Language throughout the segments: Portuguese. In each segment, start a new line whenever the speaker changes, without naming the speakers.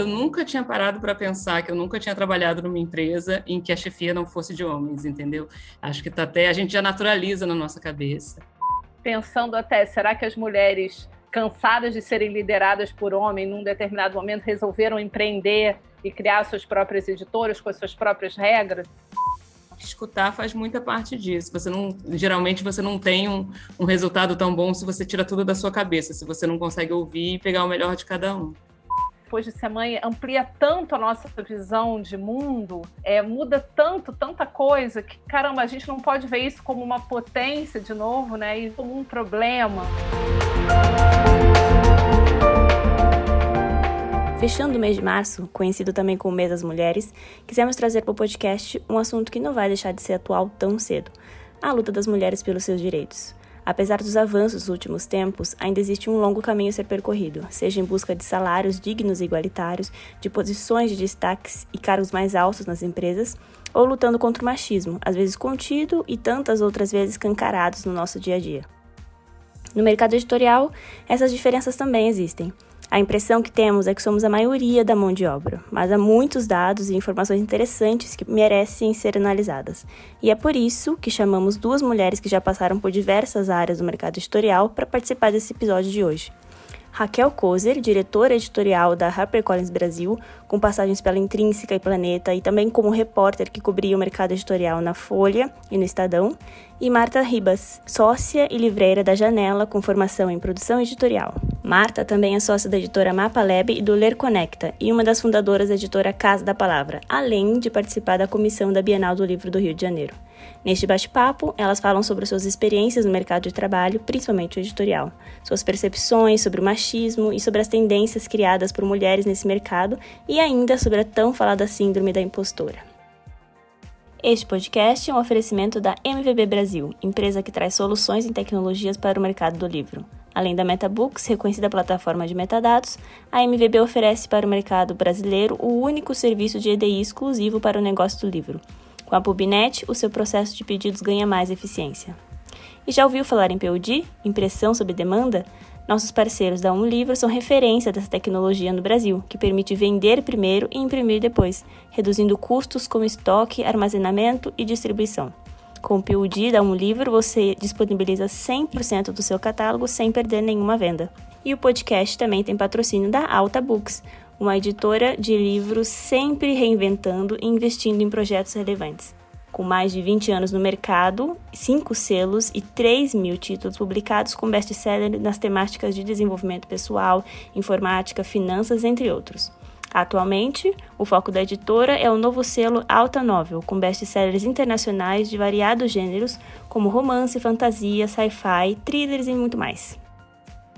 eu nunca tinha parado para pensar que eu nunca tinha trabalhado numa empresa em que a chefia não fosse de homens, entendeu? Acho que tá até a gente já naturaliza na nossa cabeça.
Pensando até, será que as mulheres cansadas de serem lideradas por homem num determinado momento resolveram empreender e criar suas próprias editoras com as suas próprias regras?
escutar faz muita parte disso. Você não, geralmente você não tem um, um resultado tão bom se você tira tudo da sua cabeça, se você não consegue ouvir e pegar o melhor de cada um
depois de ser mãe amplia tanto a nossa visão de mundo, é, muda tanto, tanta coisa, que caramba, a gente não pode ver isso como uma potência de novo, né? E como um problema.
Fechando o mês de março, conhecido também como Mês das Mulheres, quisemos trazer para o podcast um assunto que não vai deixar de ser atual tão cedo: a luta das mulheres pelos seus direitos. Apesar dos avanços dos últimos tempos, ainda existe um longo caminho a ser percorrido, seja em busca de salários dignos e igualitários, de posições de destaques e cargos mais altos nas empresas, ou lutando contra o machismo, às vezes contido e tantas outras vezes cancarados no nosso dia a dia. No mercado editorial, essas diferenças também existem. A impressão que temos é que somos a maioria da mão de obra, mas há muitos dados e informações interessantes que merecem ser analisadas. E é por isso que chamamos duas mulheres que já passaram por diversas áreas do mercado editorial para participar desse episódio de hoje. Raquel Kozer, diretora editorial da HarperCollins Brasil, com passagens pela Intrínseca e Planeta e também como repórter que cobria o mercado editorial na Folha e no Estadão, e Marta Ribas, sócia e livreira da Janela com formação em produção editorial. Marta também é sócia da editora Mapa Lab e do Ler Conecta e uma das fundadoras da editora Casa da Palavra, além de participar da comissão da Bienal do Livro do Rio de Janeiro. Neste bate-papo, elas falam sobre suas experiências no mercado de trabalho, principalmente o editorial, suas percepções sobre o machismo e sobre as tendências criadas por mulheres nesse mercado e ainda sobre a tão falada síndrome da impostora. Este podcast é um oferecimento da MVB Brasil, empresa que traz soluções em tecnologias para o mercado do livro. Além da MetaBooks, reconhecida plataforma de metadados, a MVB oferece para o mercado brasileiro o único serviço de EDI exclusivo para o negócio do livro com a Pubnet, o seu processo de pedidos ganha mais eficiência. E já ouviu falar em POD, impressão sob demanda? Nossos parceiros da Um Livro são referência dessa tecnologia no Brasil, que permite vender primeiro e imprimir depois, reduzindo custos como estoque, armazenamento e distribuição. Com o PUD da Um Livro, você disponibiliza 100% do seu catálogo sem perder nenhuma venda. E o podcast também tem patrocínio da Alta Books, uma editora de livros sempre reinventando e investindo em projetos relevantes. Com mais de 20 anos no mercado, 5 selos e 3 mil títulos publicados com best-seller nas temáticas de desenvolvimento pessoal, informática, finanças, entre outros. Atualmente, o foco da editora é o novo selo Alta Novel, com best-sellers internacionais de variados gêneros, como romance, fantasia, sci-fi, thrillers e muito mais.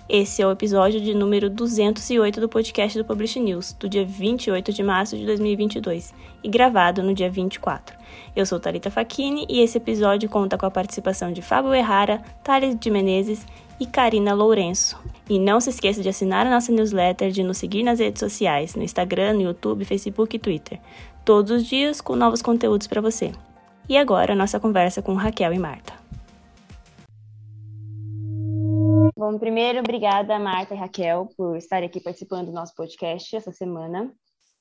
Esse é o episódio de número 208 do podcast do Publish News, do dia 28 de março de 2022, e gravado no dia 24. Eu sou Talita Facchini e esse episódio conta com a participação de Fábio Errara, Thales de Menezes e Karina Lourenço. E não se esqueça de assinar a nossa newsletter, de nos seguir nas redes sociais, no Instagram, no YouTube, Facebook e Twitter. Todos os dias com novos conteúdos para você. E agora, a nossa conversa com Raquel e Marta. Bom, primeiro, obrigada, Marta e Raquel, por estarem aqui participando do nosso podcast essa semana.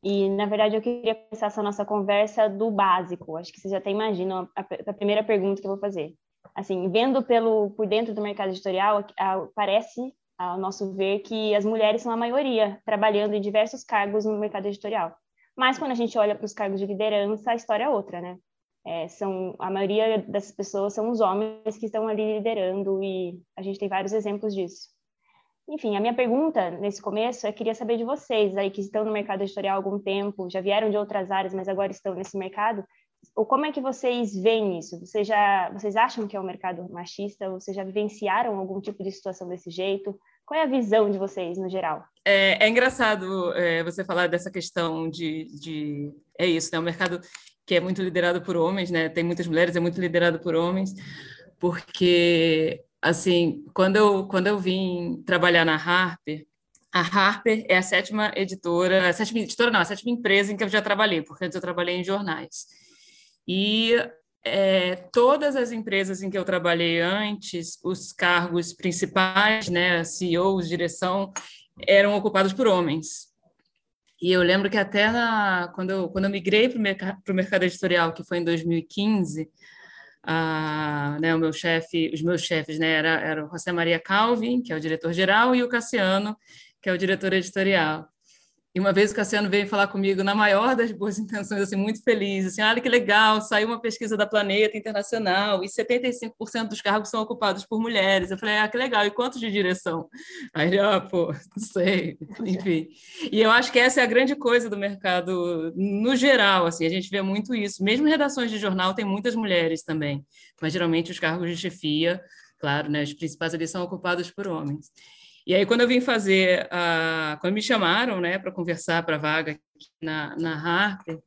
E, na verdade, eu queria começar essa nossa conversa do básico. Acho que vocês já até imaginam a, a primeira pergunta que eu vou fazer. Assim, vendo pelo, por dentro do mercado editorial, a, parece, ao nosso ver, que as mulheres são a maioria trabalhando em diversos cargos no mercado editorial. Mas, quando a gente olha para os cargos de liderança, a história é outra, né? É, são a maioria dessas pessoas são os homens que estão ali liderando e a gente tem vários exemplos disso. Enfim, a minha pergunta nesse começo é queria saber de vocês aí que estão no mercado editorial há algum tempo, já vieram de outras áreas, mas agora estão nesse mercado, ou como é que vocês veem isso? Vocês já vocês acham que é um mercado machista? Vocês já vivenciaram algum tipo de situação desse jeito? Qual é a visão de vocês no geral?
É, é engraçado é, você falar dessa questão de, de é isso, né? O mercado que é muito liderado por homens, né? Tem muitas mulheres, é muito liderado por homens, porque assim, quando eu quando eu vim trabalhar na Harper, a Harper é a sétima editora, a sétima editora não, a sétima empresa em que eu já trabalhei, porque antes eu trabalhei em jornais. E é, todas as empresas em que eu trabalhei antes, os cargos principais, né, CEOs, direção, eram ocupados por homens. E eu lembro que até na, quando, eu, quando eu migrei para o mercado, editorial, que foi em 2015, a, né, o meu chefe, os meus chefes, né, era, era o José Maria Calvin, que é o diretor-geral, e o Cassiano, que é o diretor editorial. E uma vez o Cassiano veio falar comigo na maior das boas intenções, assim, muito feliz, assim, olha que legal, saiu uma pesquisa da Planeta Internacional e 75% dos cargos são ocupados por mulheres. Eu falei, ah, que legal, e quantos de direção? Aí ele, ah, pô, não sei, enfim. E eu acho que essa é a grande coisa do mercado no geral, assim, a gente vê muito isso. Mesmo redações de jornal tem muitas mulheres também, mas geralmente os cargos de chefia, claro, né, os principais ali são ocupados por homens. E aí, quando eu vim fazer, quando me chamaram né, para conversar para a vaga na, na Harper,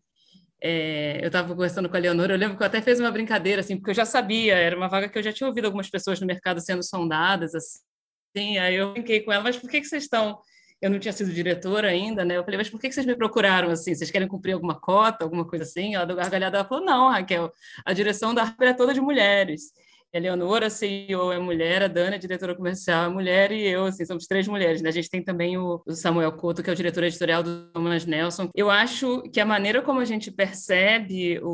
é, eu estava conversando com a Leonora, eu lembro que eu até fiz uma brincadeira, assim, porque eu já sabia, era uma vaga que eu já tinha ouvido algumas pessoas no mercado sendo sondadas, assim, aí eu brinquei com ela, mas por que, que vocês estão... Eu não tinha sido diretora ainda, né? Eu falei, mas por que, que vocês me procuraram, assim? Vocês querem cumprir alguma cota, alguma coisa assim? Ela deu gargalhada, ela falou, não, Raquel, a direção da Harper é toda de mulheres. A Leonora, CEO, é mulher, a Dana, diretora comercial, é mulher, e eu, assim, somos três mulheres. Né? A gente tem também o, Samuel Couto, que é o diretor editorial do Thomas Nelson. Eu acho que a maneira como a gente percebe o,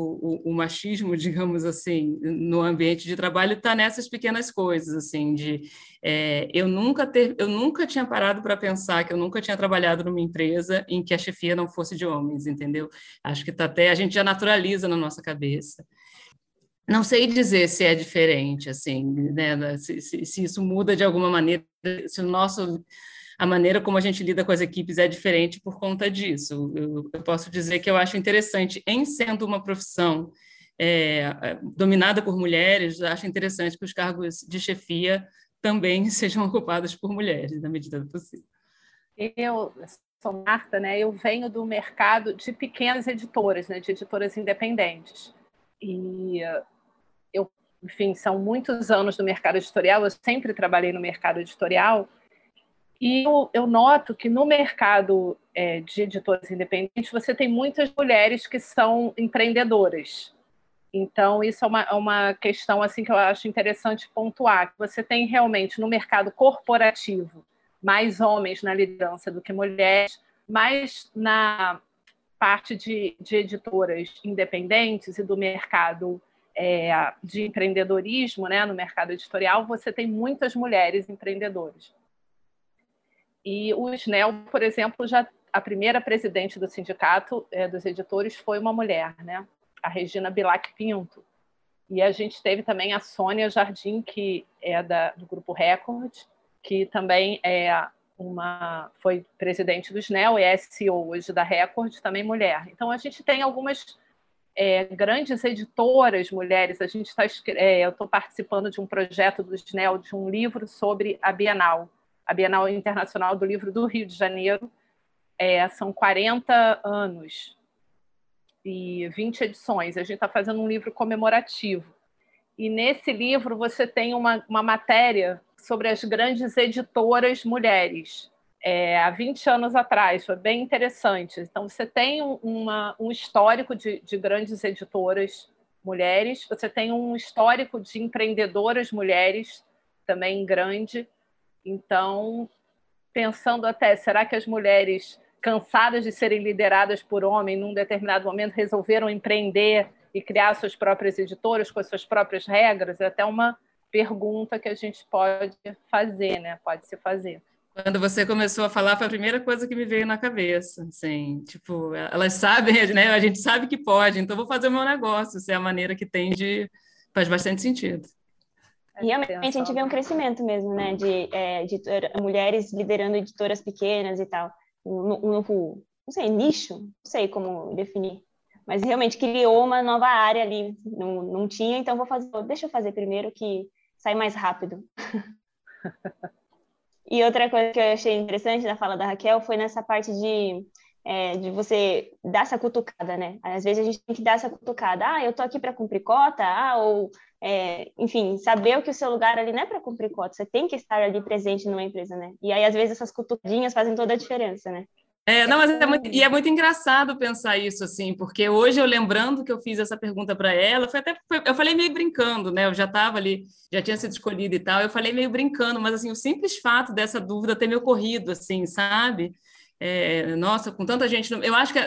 o, o machismo, digamos assim, no ambiente de trabalho está nessas pequenas coisas, assim, de é, eu nunca ter, eu nunca tinha parado para pensar que eu nunca tinha trabalhado numa empresa em que a chefia não fosse de homens, entendeu? Acho que tá até a gente já naturaliza na nossa cabeça. Não sei dizer se é diferente, assim, né? se, se, se isso muda de alguma maneira, se o nosso a maneira como a gente lida com as equipes é diferente por conta disso. Eu, eu posso dizer que eu acho interessante, em sendo uma profissão é, dominada por mulheres, acho interessante que os cargos de chefia também sejam ocupados por mulheres, na medida do possível.
Eu sou Marta, né? Eu venho do mercado de pequenas editoras, né? De editoras independentes. E enfim, são muitos anos no mercado editorial, eu sempre trabalhei no mercado editorial, e eu, eu noto que no mercado é, de editores independentes você tem muitas mulheres que são empreendedoras. Então, isso é uma, é uma questão assim que eu acho interessante pontuar. Você tem realmente no mercado corporativo mais homens na liderança do que mulheres, mas na parte de, de editoras independentes e do mercado é, de empreendedorismo né, no mercado editorial, você tem muitas mulheres empreendedoras. E o SNEL, por exemplo, já a primeira presidente do sindicato é, dos editores foi uma mulher, né? a Regina Bilac Pinto. E a gente teve também a Sônia Jardim, que é da, do Grupo Record, que também é uma foi presidente do SNEL e é CEO hoje da Record, também mulher. Então a gente tem algumas é, grandes editoras mulheres. A gente está, é, eu estou participando de um projeto do SNEL de um livro sobre a Bienal, a Bienal Internacional do Livro do Rio de Janeiro. É, são 40 anos e 20 edições. A gente está fazendo um livro comemorativo. E nesse livro você tem uma, uma matéria sobre as grandes editoras mulheres é, há 20 anos atrás, foi bem interessante. Então, você tem uma, um histórico de, de grandes editoras mulheres, você tem um histórico de empreendedoras mulheres também grande. Então, pensando até, será que as mulheres cansadas de serem lideradas por homem, num determinado momento resolveram empreender e criar suas próprias editoras com as suas próprias regras? É até uma pergunta que a gente pode fazer, né? Pode se fazer.
Quando você começou a falar, foi a primeira coisa que me veio na cabeça. Assim, tipo, elas sabem, né? A gente sabe que pode, então vou fazer o meu negócio. Se é a maneira que tem de. faz bastante sentido.
Realmente a gente vê um crescimento mesmo, né? De é, editora, mulheres liderando editoras pequenas e tal. Um, um novo, não sei, nicho, não sei como definir. Mas realmente criou uma nova área ali, não, não tinha, então vou fazer, deixa eu fazer primeiro que sai mais rápido. E outra coisa que eu achei interessante na fala da Raquel foi nessa parte de, é, de você dar essa cutucada, né? Às vezes a gente tem que dar essa cutucada. Ah, eu tô aqui para cumprir cota, ah, ou, é, enfim, saber que o seu lugar ali não é para cumprir cota, você tem que estar ali presente numa empresa, né? E aí, às vezes, essas cutucadinhas fazem toda a diferença, né?
É, não, mas é muito, e é muito engraçado pensar isso, assim, porque hoje eu lembrando que eu fiz essa pergunta para ela, foi até, foi, eu falei meio brincando, né? Eu já estava ali, já tinha sido escolhida e tal, eu falei meio brincando, mas assim, o simples fato dessa dúvida ter me ocorrido, assim, sabe? é, nossa, com tanta gente. Eu acho, que,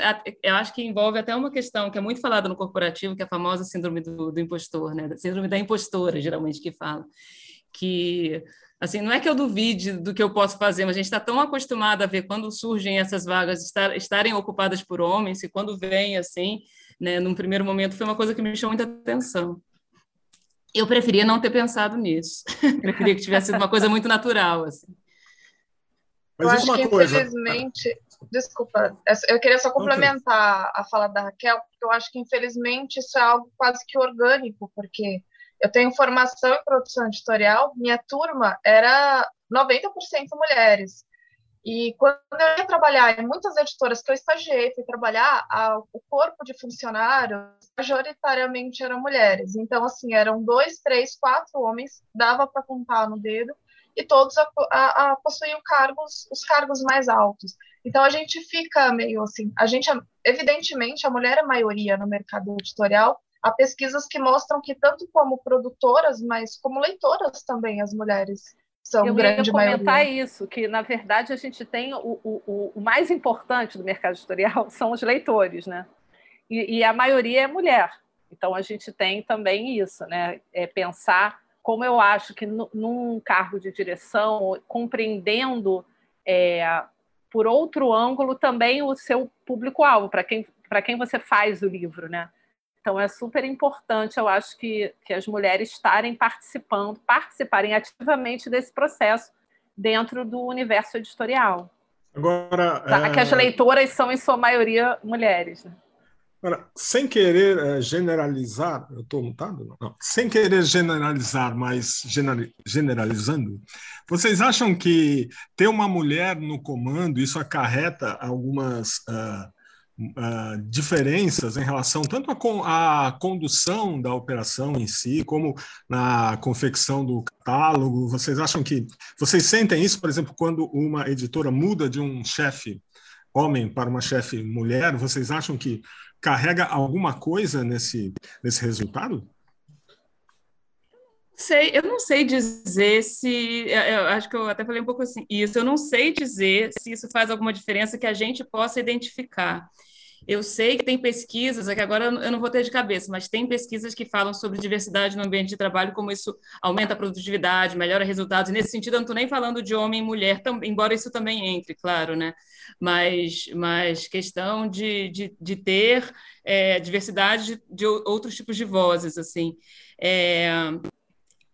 eu acho que envolve até uma questão que é muito falada no corporativo, que é a famosa síndrome do, do impostor, né? síndrome da impostora, geralmente, que fala. Que, assim, não é que eu duvide do que eu posso fazer, mas a gente está tão acostumado a ver quando surgem essas vagas estar, estarem ocupadas por homens, e quando vem, assim, né, num primeiro momento, foi uma coisa que me chamou muita atenção. Eu preferia não ter pensado nisso. preferia que tivesse sido uma coisa muito natural, assim.
Mas eu acho que, coisa... infelizmente, desculpa, eu queria só complementar a fala da Raquel, porque eu acho que, infelizmente, isso é algo quase que orgânico, porque eu tenho formação em produção editorial, minha turma era 90% mulheres. E quando eu ia trabalhar em muitas editoras que eu estagiei, fui trabalhar, a, o corpo de funcionários majoritariamente eram mulheres. Então, assim, eram dois, três, quatro homens, dava para contar no dedo, e todos a, a, a possuíam cargos, os cargos mais altos. Então a gente fica meio assim, a gente, evidentemente, a mulher é maioria no mercado editorial. Há pesquisas que mostram que tanto como produtoras, mas como leitoras também as mulheres são
Eu
grande
maioria. Eu
comentar
isso, que na verdade a gente tem o, o, o mais importante do mercado editorial são os leitores, né? E, e a maioria é mulher. Então a gente tem também isso, né? É pensar como eu acho que num cargo de direção, compreendendo é, por outro ângulo também o seu público-alvo, para quem, quem você faz o livro, né? Então é super importante, eu acho, que, que as mulheres estarem participando, participarem ativamente desse processo dentro do universo editorial.
Agora,
tá? é... que as leitoras são, em sua maioria, mulheres. Né?
Agora, sem querer é, generalizar, eu estou mutado? Não. não. Sem querer generalizar, mas generalizando, vocês acham que ter uma mulher no comando, isso acarreta algumas uh, uh, diferenças em relação tanto à condução da operação em si, como na confecção do catálogo? Vocês acham que. Vocês sentem isso, por exemplo, quando uma editora muda de um chefe homem para uma chefe mulher? Vocês acham que carrega alguma coisa nesse, nesse resultado?
Sei, eu não sei dizer se. Eu acho que eu até falei um pouco assim, isso. Eu não sei dizer se isso faz alguma diferença que a gente possa identificar. Eu sei que tem pesquisas, é que agora eu não vou ter de cabeça, mas tem pesquisas que falam sobre diversidade no ambiente de trabalho, como isso aumenta a produtividade, melhora resultados. nesse sentido, eu não estou nem falando de homem e mulher, embora isso também entre, claro, né? Mas, mas questão de, de, de ter é, diversidade de, de, outros tipos de vozes, assim. É,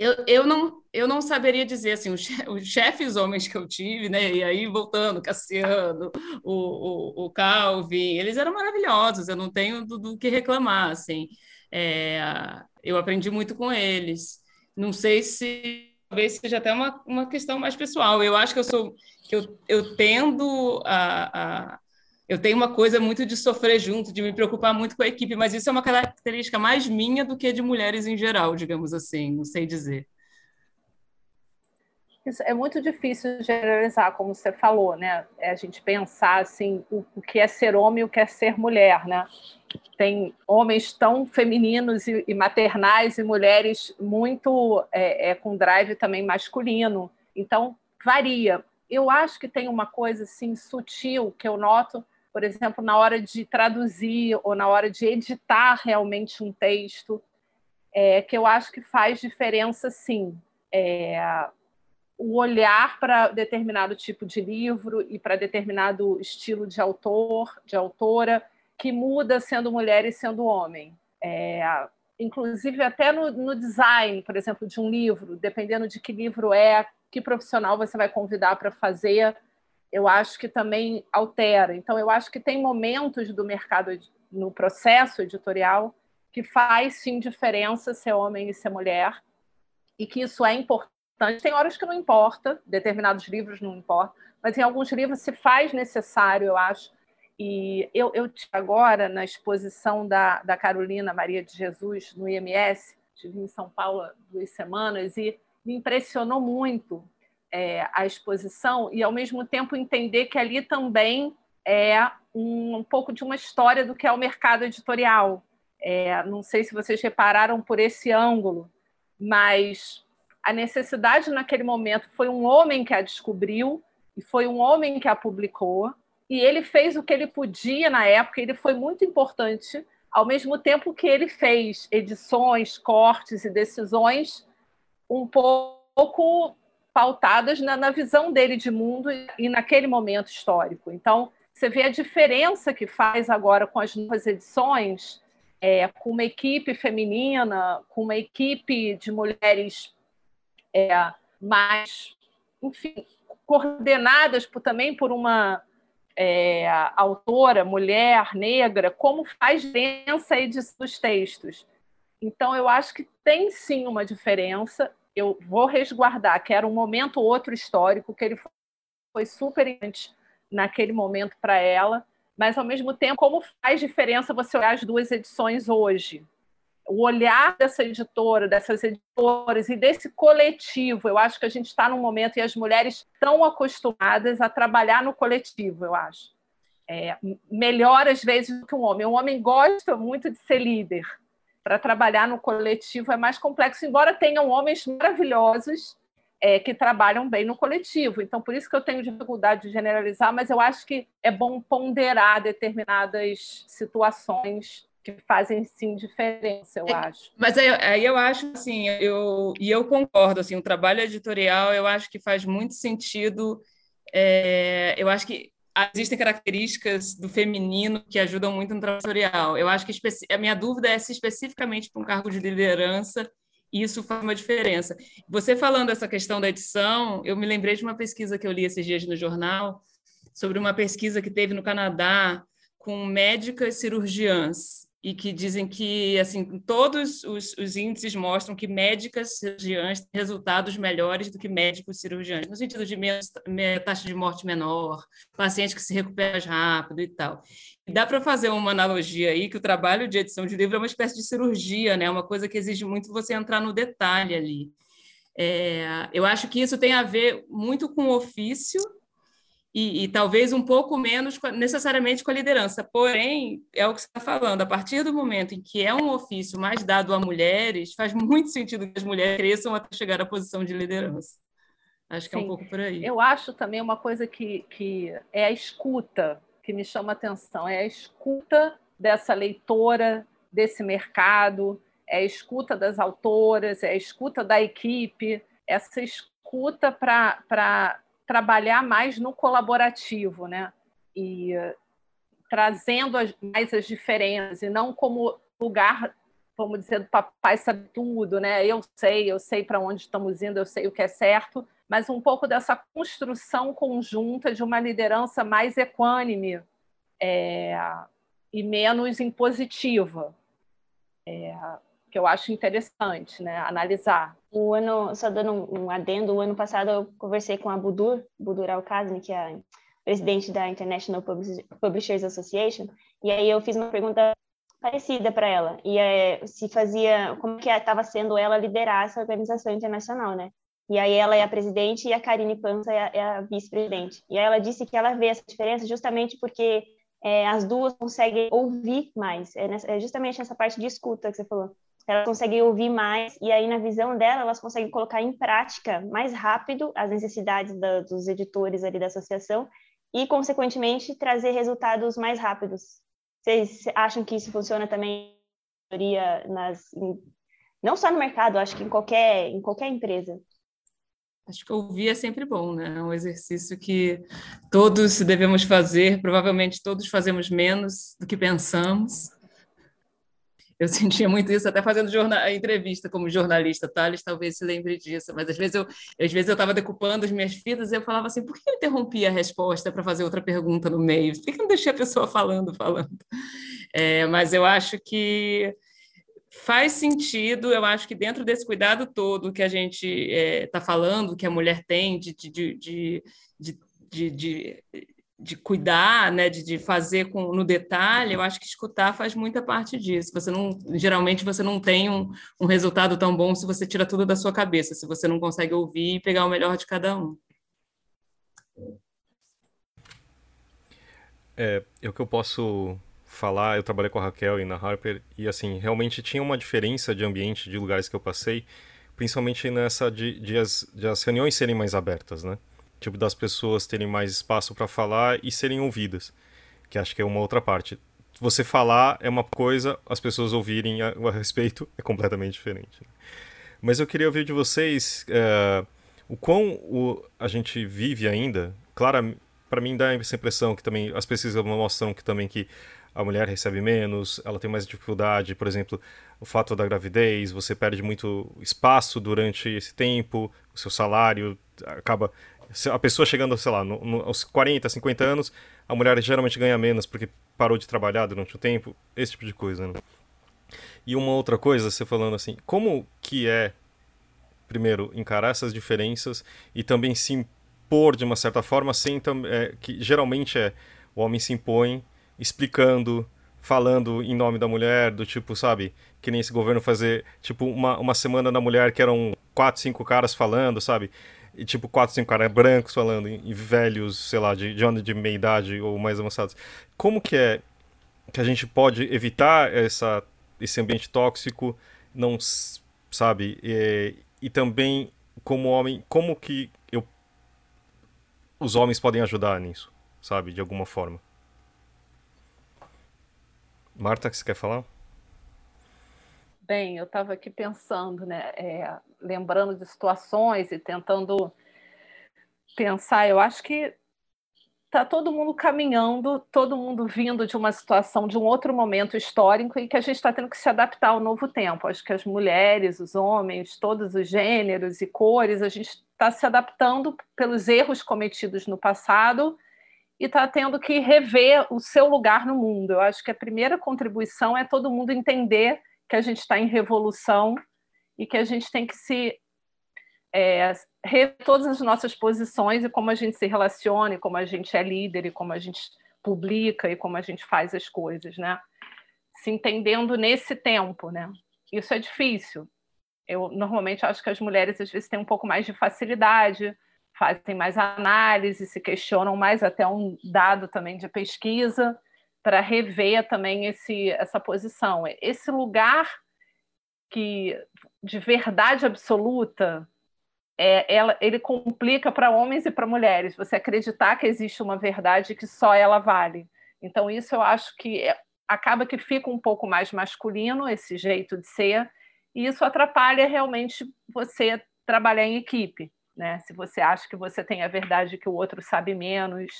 eu, eu, não, eu não saberia dizer assim, os, chefes homens que eu tive, né? E aí voltando, Cassiano, o, o, o Calvin, eles eram maravilhosos, eu não tenho do, do que reclamar, assim. É, eu aprendi muito com eles. Não sei se talvez seja até uma, uma questão mais pessoal. Eu acho que eu sou que eu, eu tendo a, a eu tenho uma coisa muito de sofrer junto, de me preocupar muito com a equipe, mas isso é uma característica mais minha do que de mulheres em geral, digamos assim, não sei dizer.
Isso é muito difícil generalizar, como você falou, né? É a gente pensar assim o, o que é ser homem e o que é ser mulher, né? Tem homens tão femininos e, e maternais e mulheres muito é, é, com drive também masculino. Então varia. Eu acho que tem uma coisa assim sutil que eu noto por exemplo, na hora de traduzir ou na hora de editar realmente um texto, é, que eu acho que faz diferença, sim. É, o olhar para determinado tipo de livro e para determinado estilo de autor, de autora, que muda sendo mulher e sendo homem. É, inclusive, até no, no design, por exemplo, de um livro, dependendo de que livro é, que profissional você vai convidar para fazer eu acho que também altera. Então, eu acho que tem momentos do mercado no processo editorial que faz sim diferença ser homem e ser mulher e que isso é importante. Tem horas que não importa, determinados livros não importa, mas em alguns livros se faz necessário, eu acho. E eu, eu agora na exposição da, da Carolina Maria de Jesus no IMS, estive em São Paulo duas semanas e me impressionou muito é, a exposição e, ao mesmo tempo, entender que ali também é um, um pouco de uma história do que é o mercado editorial. É, não sei se vocês repararam por esse ângulo, mas a necessidade naquele momento foi um homem que a descobriu e foi um homem que a publicou. e ele fez o que ele podia na época, ele foi muito importante, ao mesmo tempo que ele fez edições, cortes e decisões um pouco pautadas na, na visão dele de mundo e, naquele momento histórico. Então, você vê a diferença que faz agora com as novas edições, é, com uma equipe feminina, com uma equipe de mulheres é, mais, enfim, coordenadas por, também por uma é, autora, mulher, negra, como faz diferença a edição dos textos. Então, eu acho que tem sim uma diferença. Eu vou resguardar que era um momento ou outro histórico, que ele foi super importante naquele momento para ela, mas ao mesmo tempo, como faz diferença você olhar as duas edições hoje? O olhar dessa editora, dessas editoras e desse coletivo, eu acho que a gente está num momento e as mulheres estão acostumadas a trabalhar no coletivo, eu acho. É, melhor às vezes do que um homem. Um homem gosta muito de ser líder. Para trabalhar no coletivo é mais complexo, embora tenham homens maravilhosos é, que trabalham bem no coletivo. Então, por isso que eu tenho dificuldade de generalizar, mas eu acho que é bom ponderar determinadas situações que fazem sim diferença, eu é, acho.
Mas aí, aí, eu acho assim, eu e eu concordo assim, o trabalho editorial eu acho que faz muito sentido. É, eu acho que existem características do feminino que ajudam muito no trabalho editorial. Eu acho que a minha dúvida é se especificamente para um cargo de liderança isso faz uma diferença. Você falando essa questão da edição, eu me lembrei de uma pesquisa que eu li esses dias no jornal sobre uma pesquisa que teve no Canadá com médicas cirurgiãs e que dizem que assim todos os, os, índices mostram que médicas cirurgiãs têm resultados melhores do que médicos cirurgiãs, no sentido de menos, taxa de morte menor, paciente que se recupera mais rápido e tal. E dá para fazer uma analogia aí que o trabalho de edição de livro é uma espécie de cirurgia, né? Uma coisa que exige muito você entrar no detalhe ali. É, eu acho que isso tem a ver muito com o ofício e, e, talvez um pouco menos necessariamente com a liderança. Porém, é o que você está falando, a partir do momento em que é um ofício mais dado a mulheres, faz muito sentido que as mulheres cresçam até chegar à posição de liderança. Acho que Sim. é um pouco por aí.
Eu acho também uma coisa que, que é a escuta que me chama atenção, é a escuta dessa leitora, desse mercado, é a escuta das autoras, é a escuta da equipe, essa escuta para trabalhar mais no colaborativo, né? E uh, trazendo as, mais as diferenças, e não como lugar, vamos dizer, do papai sabe tudo, né? Eu sei, eu sei para onde estamos indo, eu sei o que é certo, mas um pouco dessa construção conjunta de uma liderança mais equânime é, e menos impositiva. É, que eu acho interessante, né, analisar.
O ano, só dando um, adendo, o ano passado eu conversei com a Budur, Budur Alkazmi, que é presidente da International Publishers Association, e aí eu fiz uma pergunta parecida para ela, e é, se fazia, como que estava sendo ela liderar essa organização internacional, né? E aí ela é a presidente e a Karine Panza é a, é a vice-presidente. E aí ela disse que ela vê essa diferença justamente porque é, as duas conseguem ouvir mais. É, nessa, é justamente essa parte de escuta que você falou elas conseguem ouvir mais e aí na visão dela elas conseguem colocar em prática mais rápido as necessidades da, dos editores ali da associação e consequentemente trazer resultados mais rápidos. Vocês acham que isso funciona também nas em, não só no mercado, acho que em qualquer em qualquer empresa?
Acho que ouvir é sempre bom, né? É um exercício que todos devemos fazer, provavelmente todos fazemos menos do que pensamos, eu sentia muito isso até fazendo jornal, entrevista como jornalista, Thales talvez se lembre disso, mas às vezes eu às vezes eu estava decupando as minhas fitas e eu falava assim, por que eu interrompi a resposta para fazer outra pergunta no meio? Por que eu não deixei a pessoa falando, falando? É, mas eu acho que faz sentido, eu acho que dentro desse cuidado todo que a gente está é, falando, que a mulher tem de, de, de, de, de de cuidar, né, de, de fazer com, no detalhe, eu acho que escutar faz muita parte disso. Você não, geralmente você não tem um, um resultado tão bom se você tira tudo da sua cabeça, se você não consegue ouvir e pegar o melhor de cada um.
É, é o que eu posso falar, eu trabalhei com a Raquel e na Harper, e assim, realmente tinha uma diferença de ambiente, de lugares que eu passei, principalmente nessa de, de, as, de as reuniões serem mais abertas, né? Tipo das pessoas terem mais espaço para falar e serem ouvidas, que acho que é uma outra parte. Você falar é uma coisa, as pessoas ouvirem a, a respeito é completamente diferente. Mas eu queria ouvir de vocês uh, o quão o, a gente vive ainda. Claro, para mim dá essa impressão que também as pesquisas mostram que também que a mulher recebe menos, ela tem mais dificuldade, por exemplo, o fato da gravidez, você perde muito espaço durante esse tempo, o seu salário acaba a pessoa chegando, sei lá, no, no, aos 40, 50 anos, a mulher geralmente ganha menos porque parou de trabalhar durante o tempo, esse tipo de coisa, né? E uma outra coisa, você falando assim, como que é, primeiro, encarar essas diferenças e também se impor de uma certa forma, sem é, que geralmente é o homem se impõe explicando, falando em nome da mulher, do tipo, sabe, que nem esse governo fazer, tipo, uma, uma semana da mulher que eram quatro, cinco caras falando, sabe? E tipo, quatro, cinco caras brancos falando, e, velhos, sei lá, de, de de meia idade ou mais avançados. Como que é que a gente pode evitar essa, esse ambiente tóxico, não, sabe? E, e também, como homem, como que eu, os homens podem ajudar nisso, sabe? De alguma forma. Marta, que você quer falar?
Bem, eu estava aqui pensando, né, é, lembrando de situações e tentando pensar. Eu acho que está todo mundo caminhando, todo mundo vindo de uma situação, de um outro momento histórico e que a gente está tendo que se adaptar ao novo tempo. Acho que as mulheres, os homens, todos os gêneros e cores, a gente está se adaptando pelos erros cometidos no passado e está tendo que rever o seu lugar no mundo. Eu acho que a primeira contribuição é todo mundo entender que a gente está em revolução e que a gente tem que se é, rever todas as nossas posições e como a gente se relaciona, e como a gente é líder, e como a gente publica, e como a gente faz as coisas, né? Se entendendo nesse tempo, né? Isso é difícil. Eu normalmente acho que as mulheres às vezes têm um pouco mais de facilidade, fazem mais análise, se questionam mais até um dado também de pesquisa para rever também esse, essa posição. Esse lugar que de verdade absoluta é, ela, ele complica para homens e para mulheres. Você acreditar que existe uma verdade que só ela vale. Então isso eu acho que é, acaba que fica um pouco mais masculino esse jeito de ser e isso atrapalha realmente você trabalhar em equipe né? Se você acha que você tem a verdade que o outro sabe menos,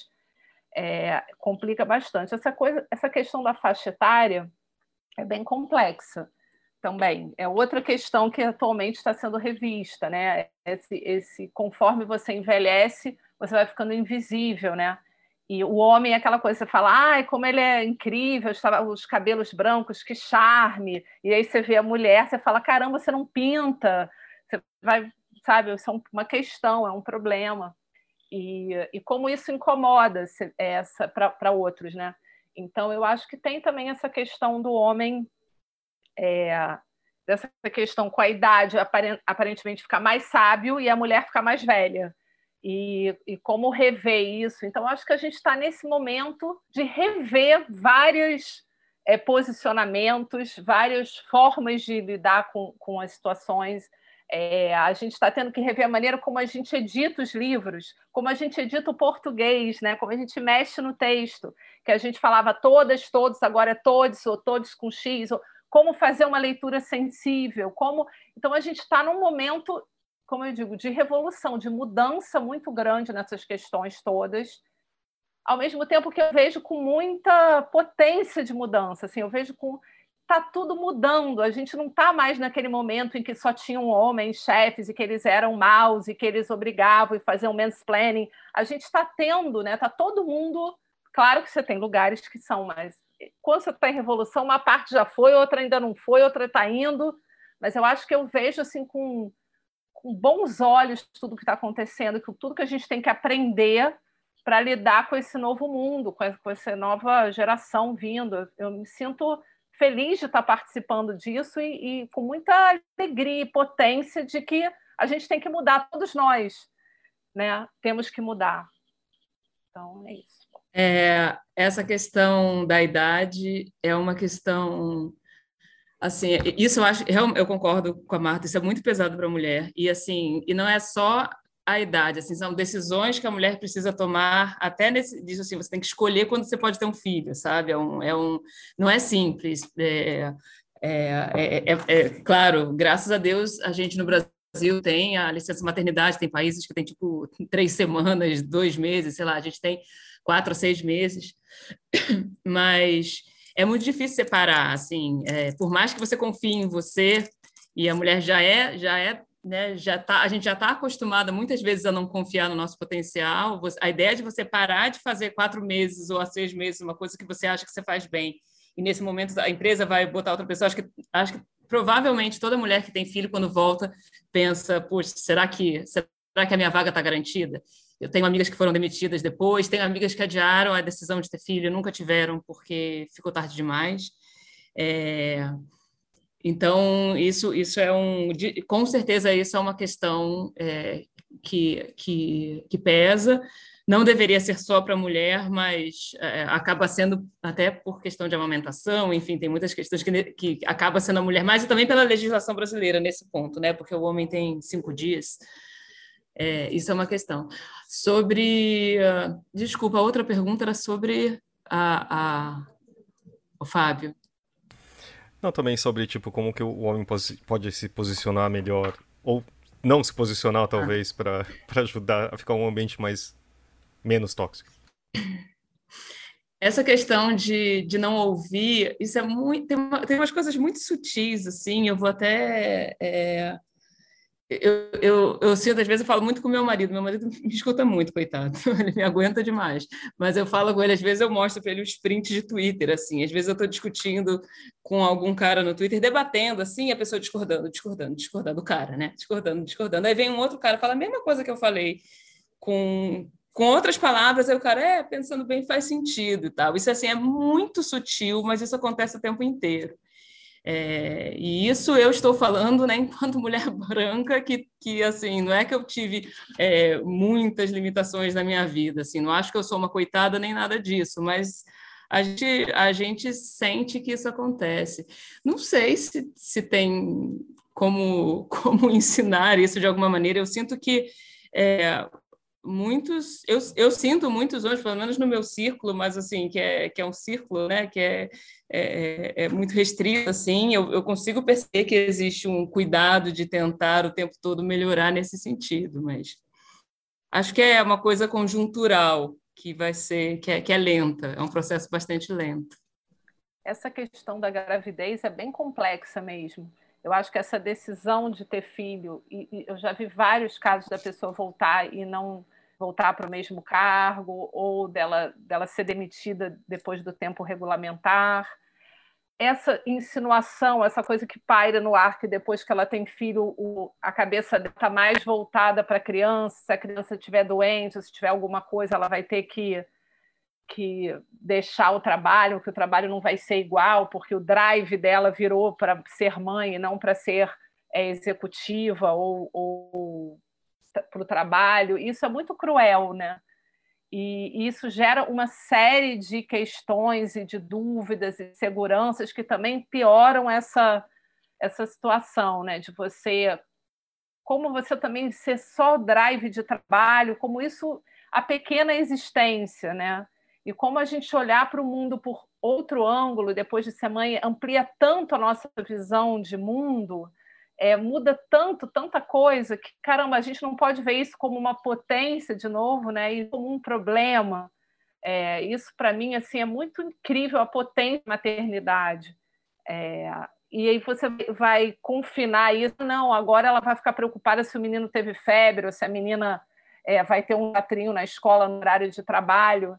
é, complica bastante. Essa coisa, essa questão da faixa etária é bem complexa também. É outra questão que atualmente está sendo revista, né? Esse, esse conforme você envelhece, você vai ficando invisível, né? E o homem é aquela coisa, você fala, ai, como ele é incrível, os cabelos brancos, que charme. E aí você vê a mulher, você fala, caramba, você não pinta. Você vai sabe? Isso é uma questão, é um problema. E, e como isso incomoda essa para outros, né? Então, eu acho que tem também essa questão do homem, é, dessa questão com a idade aparentemente ficar mais sábio e a mulher ficar mais velha. E, e como rever isso. Então, acho que a gente está nesse momento de rever vários é, posicionamentos, várias formas de lidar com, com as situações é, a gente está tendo que rever a maneira como a gente edita os livros, como a gente edita o português, né? como a gente mexe no texto, que a gente falava todas, todos, agora é todos, ou todos com X, ou como fazer uma leitura sensível, como. Então a gente está num momento, como eu digo, de revolução, de mudança muito grande nessas questões todas. Ao mesmo tempo que eu vejo com muita potência de mudança, assim, eu vejo com está tudo mudando. A gente não está mais naquele momento em que só tinham homens chefes e que eles eram maus e que eles obrigavam e faziam mansplaining. A gente está tendo, né? Está todo mundo. Claro que você tem lugares que são, mas quando você está em revolução, uma parte já foi, outra ainda não foi, outra está indo. Mas eu acho que eu vejo assim com, com bons olhos tudo que está acontecendo, tudo que a gente tem que aprender para lidar com esse novo mundo, com essa nova geração vindo. Eu me sinto feliz de estar participando disso e, e, com muita alegria e potência de que a gente tem que mudar, todos nós, né? Temos que mudar. Então, é isso.
É, essa questão da idade é uma questão assim isso eu acho eu concordo com a Marta isso é muito pesado para a mulher e assim e não é só a idade, assim, são decisões que a mulher precisa tomar até nesse, diz assim, você tem que escolher quando você pode ter um filho, sabe? É um, é um não é simples. É, é, é, é, claro, graças a Deus, a gente no Brasil tem a licença maternidade, tem países que tem tipo três semanas, dois meses, sei lá, a gente tem quatro ou seis meses, mas é muito difícil separar, assim, é, por mais que você confie em você e a mulher já é já é né, já tá, a gente já está acostumada muitas vezes a não confiar no nosso potencial. A ideia de você parar de fazer quatro meses ou a seis meses uma coisa que você acha que você faz bem e nesse momento a empresa vai botar outra pessoa. Acho que, acho que provavelmente toda mulher que tem filho quando volta pensa, poxa, será que será que a minha vaga está garantida? Eu tenho amigas que foram demitidas depois, tenho amigas que adiaram a decisão de ter filho, nunca tiveram porque ficou tarde demais. É... Então, isso, isso é um. Com certeza, isso é uma questão é, que, que, que pesa. Não deveria ser só para a mulher, mas é, acaba sendo até por questão de amamentação, enfim, tem muitas questões que, que acaba sendo a mulher mais, e também pela legislação brasileira nesse ponto, né? Porque o homem tem cinco dias. É, isso é uma questão. Sobre. Uh, desculpa, a outra pergunta era sobre a, a, o Fábio.
Não, também sobre, tipo, como que o homem pode se posicionar melhor, ou não se posicionar, talvez, ah. para ajudar a ficar um ambiente mais menos tóxico.
Essa questão de, de não ouvir, isso é muito. Tem, uma, tem umas coisas muito sutis, assim, eu vou até. É, eu, eu, eu sinto, às vezes, eu falo muito com meu marido. Meu marido me escuta muito, coitado. Ele me aguenta demais. Mas eu falo com ele, às vezes eu mostro para ele os prints de Twitter, assim. Às vezes eu estou discutindo com algum cara no Twitter, debatendo, assim, a pessoa discordando, discordando, discordando, o cara, né? Discordando, discordando. Aí vem um outro cara, fala a mesma coisa que eu falei com, com outras palavras, aí o cara, é, pensando bem, faz sentido e tal. Isso, assim, é muito sutil, mas isso acontece o tempo inteiro. É, e isso eu estou falando, né, enquanto mulher branca, que, que assim, não é que eu tive é, muitas limitações na minha vida, assim, não acho que eu sou uma coitada nem nada disso, mas a gente, a gente sente que isso acontece. Não sei se, se tem como, como ensinar isso de alguma maneira, eu sinto que é, muitos, eu, eu sinto muitos hoje, pelo menos no meu círculo, mas assim, que é, que é um círculo, né, que é, é, é muito restrito, assim, eu, eu consigo perceber que existe um cuidado de tentar o tempo todo melhorar nesse sentido, mas acho que é uma coisa conjuntural, que vai ser, que é, que é lenta, é um processo bastante lento.
Essa questão da gravidez é bem complexa mesmo. Eu acho que essa decisão de ter filho, e, e eu já vi vários casos da pessoa voltar e não voltar para o mesmo cargo, ou dela, dela ser demitida depois do tempo regulamentar. Essa insinuação, essa coisa que paira no ar, que depois que ela tem filho, o, a cabeça está mais voltada para a criança, se a criança estiver doente, se tiver alguma coisa, ela vai ter que que deixar o trabalho, que o trabalho não vai ser igual, porque o drive dela virou para ser mãe e não para ser é, executiva ou, ou para o trabalho. Isso é muito cruel, né? E isso gera uma série de questões e de dúvidas e seguranças que também pioram essa, essa situação, né? De você, como você também ser só drive de trabalho, como isso a pequena existência, né? E como a gente olhar para o mundo por outro ângulo, depois de ser mãe, amplia tanto a nossa visão de mundo, é, muda tanto, tanta coisa, que, caramba, a gente não pode ver isso como uma potência de novo, né? E como um problema. É, isso, para mim, assim, é muito incrível a potência da maternidade. É, e aí você vai confinar isso. Não, agora ela vai ficar preocupada se o menino teve febre ou se a menina é, vai ter um latrinho na escola no horário de trabalho.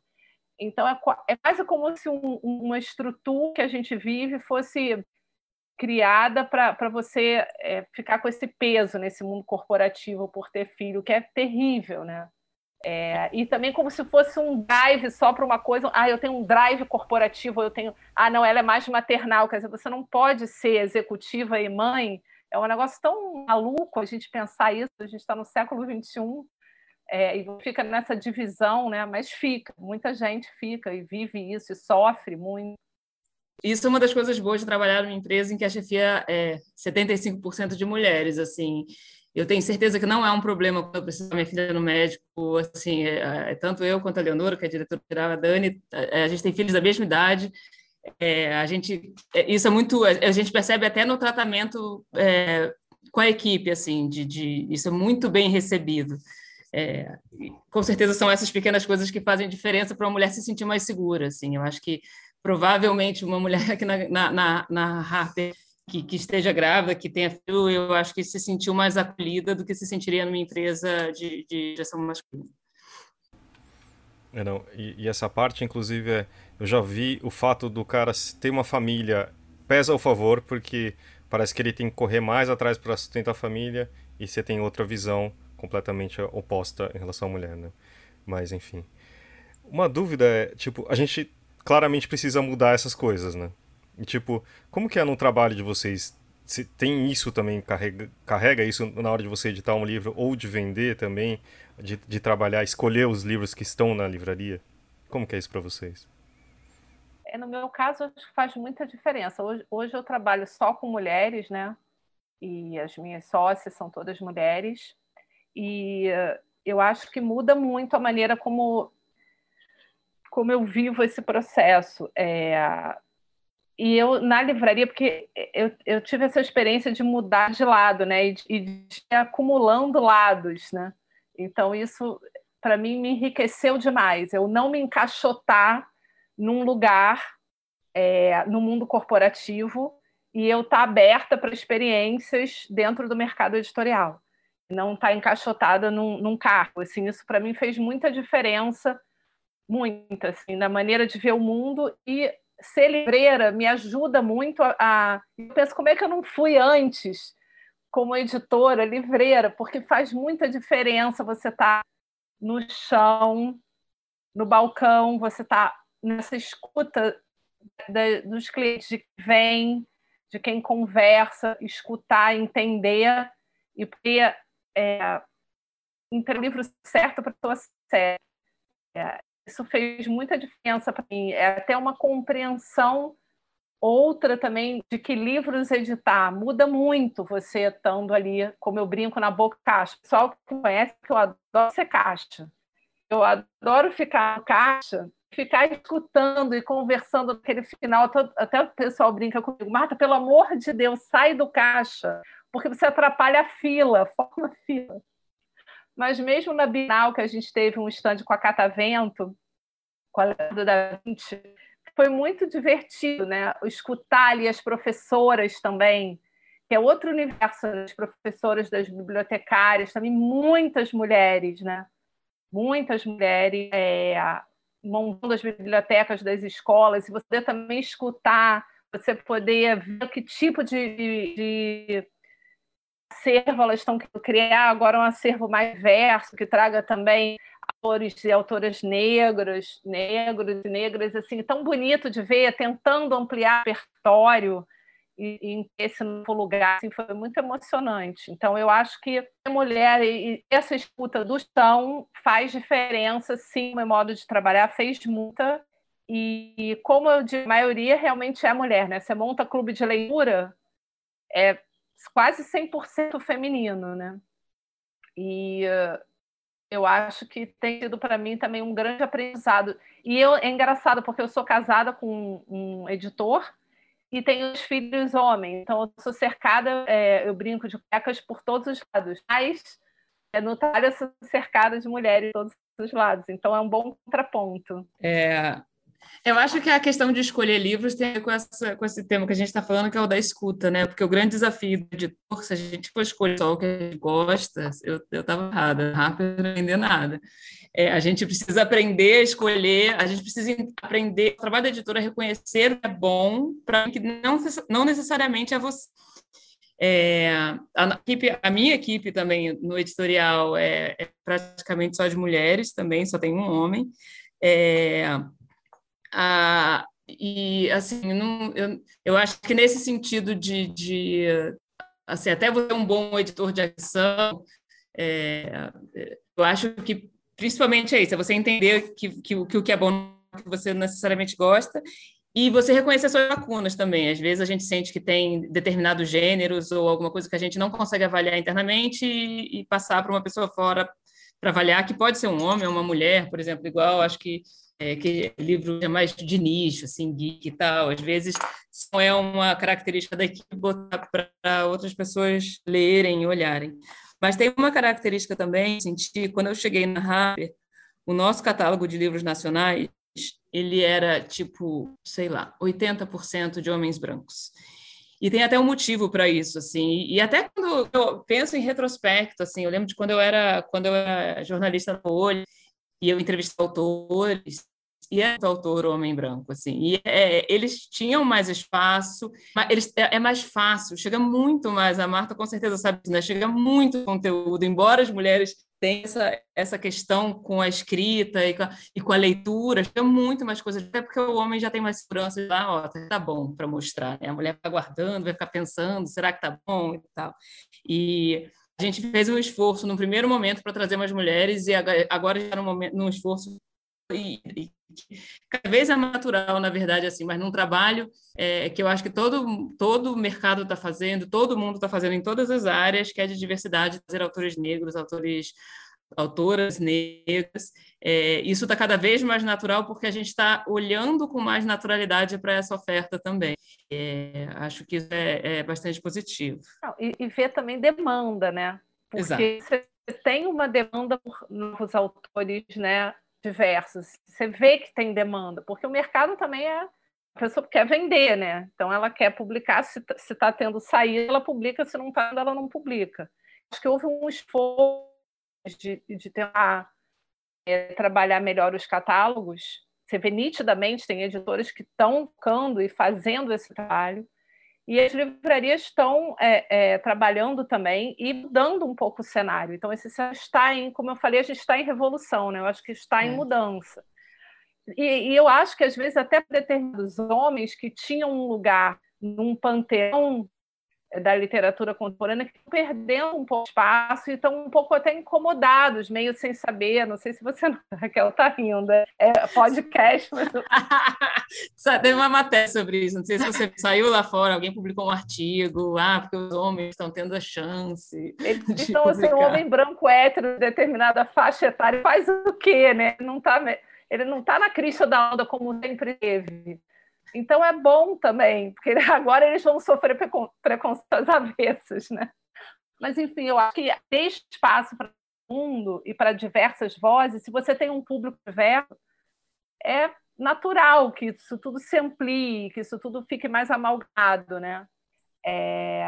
Então, é, é quase como se um, uma estrutura que a gente vive fosse criada para você é, ficar com esse peso nesse mundo corporativo por ter filho, que é terrível, né? É, e também como se fosse um drive só para uma coisa. Ah, eu tenho um drive corporativo, eu tenho. Ah, não, ela é mais maternal. Quer dizer, você não pode ser executiva e mãe. É um negócio tão maluco a gente pensar isso. A gente está no século XXI é, e fica nessa divisão, né? Mas fica, muita gente fica e vive isso e sofre muito.
Isso é uma das coisas boas de trabalhar numa empresa em que a chefia é 75% de mulheres, assim. eu tenho certeza que não é um problema quando eu preciso da minha filha no médico, assim, é, é, tanto eu quanto a Leonora, que é a diretora geral, a Dani, a, a gente tem filhos da mesma idade, é, a gente, é, isso é muito, a gente percebe até no tratamento é, com a equipe, assim, de, de, isso é muito bem recebido. É, com certeza são essas pequenas coisas que fazem diferença para uma mulher se sentir mais segura, assim, eu acho que provavelmente uma mulher aqui na, na, na, na Harper que, que, esteja grávida, que tenha filho, eu acho que se sentiu mais acolhida do que se sentiria numa empresa de, de gestão masculina.
É, não, e, e, essa parte, inclusive, é, eu já vi o fato do cara ter uma família pesa ao favor, porque parece que ele tem que correr mais atrás para sustentar a família e você tem outra visão completamente oposta em relação à mulher, né? Mas, enfim. Uma dúvida é, tipo, a gente claramente precisa mudar essas coisas, né? E, tipo, como que é no trabalho de vocês? Se tem isso também, carrega, carrega isso na hora de você editar um livro ou de vender também, de, de trabalhar, escolher os livros que estão na livraria? Como que é isso para vocês?
É, no meu caso, acho que faz muita diferença. Hoje, hoje eu trabalho só com mulheres, né? E as minhas sócias são todas mulheres. E uh, eu acho que muda muito a maneira como, como eu vivo esse processo. É, e eu, na livraria, porque eu, eu tive essa experiência de mudar de lado, né? E de, de acumulando lados, né? Então, isso, para mim, me enriqueceu demais. Eu não me encaixotar num lugar, é, no mundo corporativo, e eu estar tá aberta para experiências dentro do mercado editorial. Não estar tá encaixotada num, num cargo. Assim, isso, para mim, fez muita diferença, muita, assim, na maneira de ver o mundo e ser livreira me ajuda muito a, a. Eu penso, como é que eu não fui antes como editora, livreira? Porque faz muita diferença você estar tá no chão, no balcão, você está nessa escuta da, dos clientes de quem vem, de quem conversa, escutar, entender e é, o livro certo para a pessoa certa. É, isso fez muita diferença para mim. É até uma compreensão outra também de que livros editar muda muito você estando ali, como eu brinco na boca caixa. O pessoal que conhece que eu adoro ser caixa. Eu adoro ficar caixa, ficar escutando e conversando naquele final. Até o pessoal brinca comigo, Marta, pelo amor de Deus, sai do caixa, porque você atrapalha a fila, forma a fila. Mas mesmo na Bienal, que a gente teve um stand com a Catavento, com a Leandro da Vinci, foi muito divertido, né? Escutar ali as professoras também, que é outro universo, as professoras das bibliotecárias, também muitas mulheres, né? Muitas mulheres é, montando as bibliotecas das escolas, e você também escutar, você poder ver que tipo de, de acervo elas estão querendo criar, agora um acervo mais diverso, que traga também autores e autoras negros, negros e negras, assim, tão bonito de ver, tentando ampliar o repertório e, em esse novo lugar, assim, foi muito emocionante. Então, eu acho que a mulher e essa escuta do chão faz diferença, sim, meu modo de trabalhar fez muita, e como eu digo, a maioria realmente é mulher, né? Você monta clube de leitura, é quase 100% feminino, né? E uh, eu acho que tem sido para mim também um grande aprendizado. E eu, é engraçado porque eu sou casada com um, um editor e tenho os filhos homens, então eu sou cercada, é, eu brinco de cuecas por todos os lados, mas é, no trabalho eu sou cercada de mulheres de todos os lados, então é um bom contraponto.
É, eu acho que a questão de escolher livros tem a ver com, essa, com esse tema que a gente está falando, que é o da escuta, né? Porque o grande desafio do editor, se a gente for escolher só o que a gente gosta, eu estava errada, rápido não entender nada. É, a gente precisa aprender a escolher, a gente precisa aprender, o trabalho da editora é reconhecer o que é bom, para que não, não necessariamente é você. É, a, equipe, a, minha equipe também no editorial é, é, praticamente só de mulheres também, só tem um homem. É, ah, e, assim, não, eu, eu acho que nesse sentido de, de assim, até você é um bom editor de ação, é, eu acho que principalmente é isso, é você entender que, que, que o que é bom que você necessariamente gosta e você reconhecer suas lacunas também. Às vezes a gente sente que tem determinados gêneros ou alguma coisa que a gente não consegue avaliar internamente e, e passar para uma pessoa fora para avaliar, que pode ser um homem ou uma mulher, por exemplo, igual, acho que é, que livro é mais de nicho, assim, geek e tal, às vezes não é uma característica da equipe botar para outras pessoas lerem e olharem. Mas tem uma característica também, senti, quando eu cheguei na Harper, o nosso catálogo de livros nacionais, ele era tipo, sei lá, 80% de homens brancos. E tem até um motivo para isso, assim. E até quando eu penso em retrospecto, assim, eu lembro de quando eu era quando eu era jornalista no Olho e eu entrevistava autores e é autor homem branco, assim. E é, eles tinham mais espaço, eles, é, é, mais fácil, chega muito mais. A Marta com certeza sabe, né? Chega muito conteúdo, embora as mulheres tenham essa, essa questão com a escrita e com a, e com a leitura, chega muito mais coisas, até porque o homem já tem mais segurança lá, ah, ó, tá bom para mostrar. Né? A mulher vai guardando, vai ficar pensando, será que tá bom e tal. E a gente fez um esforço no primeiro momento para trazer mais mulheres e agora já no momento, num esforço e, e cada vez é natural, na verdade, assim, mas num trabalho é, que eu acho que todo, todo mercado está fazendo, todo mundo está fazendo em todas as áreas, que é de diversidade, trazer autores negros, autores autoras negras. É, isso está cada vez mais natural porque a gente está olhando com mais naturalidade para essa oferta também. É, acho que isso é, é bastante positivo.
Não, e, e ver também demanda, né? Porque Exato. você tem uma demanda por novos autores, né? Diversos. Você vê que tem demanda, porque o mercado também é. A pessoa quer vender, né? Então ela quer publicar, se está tendo saída, ela publica, se não está, ela não publica. Acho que houve um esforço de, de tentar é, trabalhar melhor os catálogos. Você vê nitidamente, tem editores que estão focando e fazendo esse trabalho. E as livrarias estão é, é, trabalhando também e mudando um pouco o cenário. Então, esse está em, como eu falei, a gente está em revolução, né? Eu acho que está em é. mudança. E, e, eu acho que, às vezes, até determinados homens que tinham um lugar num panteão da literatura contemporânea que estão perdendo um pouco de espaço e estão um pouco até incomodados, meio sem saber. Não sei se você, Raquel, está rindo. É podcast, mas.
Teve uma matéria sobre isso. Não sei se você saiu lá fora, alguém publicou um artigo, ah, porque os homens estão tendo a chance.
Eles estão assim, um homem branco hétero, determinada faixa etária, faz o quê, né? Não tá, ele não está na crista da onda como sempre teve. Então é bom também, porque agora eles vão sofrer preconceitos avessos, né? Mas, enfim, eu acho que ter espaço para o mundo e para diversas vozes, se você tem um público diverso, é natural que isso tudo se amplie, que isso tudo fique mais amalgado, né? É,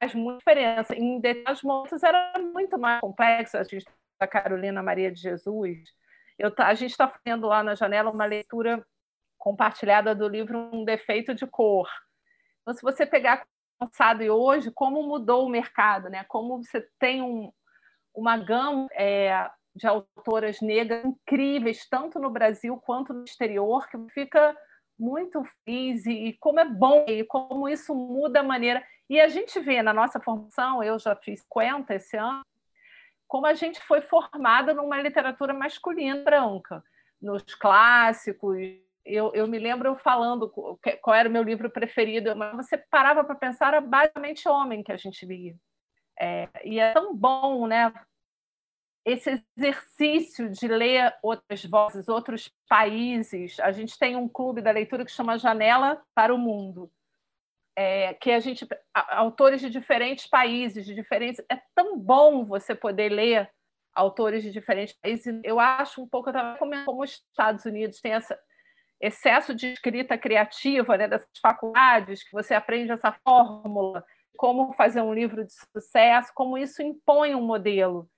faz muita diferença. Em determinados momentos era muito mais complexo. A gente da Carolina Maria de Jesus. Eu, a gente está fazendo lá na janela uma leitura compartilhada do livro Um Defeito de Cor. Então, se você pegar passado e hoje, como mudou o mercado, né? como você tem um, uma gama é, de autoras negras incríveis, tanto no Brasil quanto no exterior, que fica muito feliz e, e como é bom e como isso muda a maneira. E a gente vê na nossa formação, eu já fiz 50 esse ano, como a gente foi formada numa literatura masculina branca, nos clássicos, eu, eu me lembro falando qual era o meu livro preferido, mas você parava para pensar, era basicamente homem que a gente lia. É, e é tão bom, né? Esse exercício de ler outras vozes, outros países. A gente tem um clube da leitura que chama Janela para o Mundo, é, que a gente autores de diferentes países, de diferentes. É tão bom você poder ler autores de diferentes países. Eu acho um pouco, como os Estados Unidos tem essa excesso de escrita criativa, né, dessas faculdades, que você aprende essa fórmula, como fazer um livro de sucesso, como isso impõe um modelo.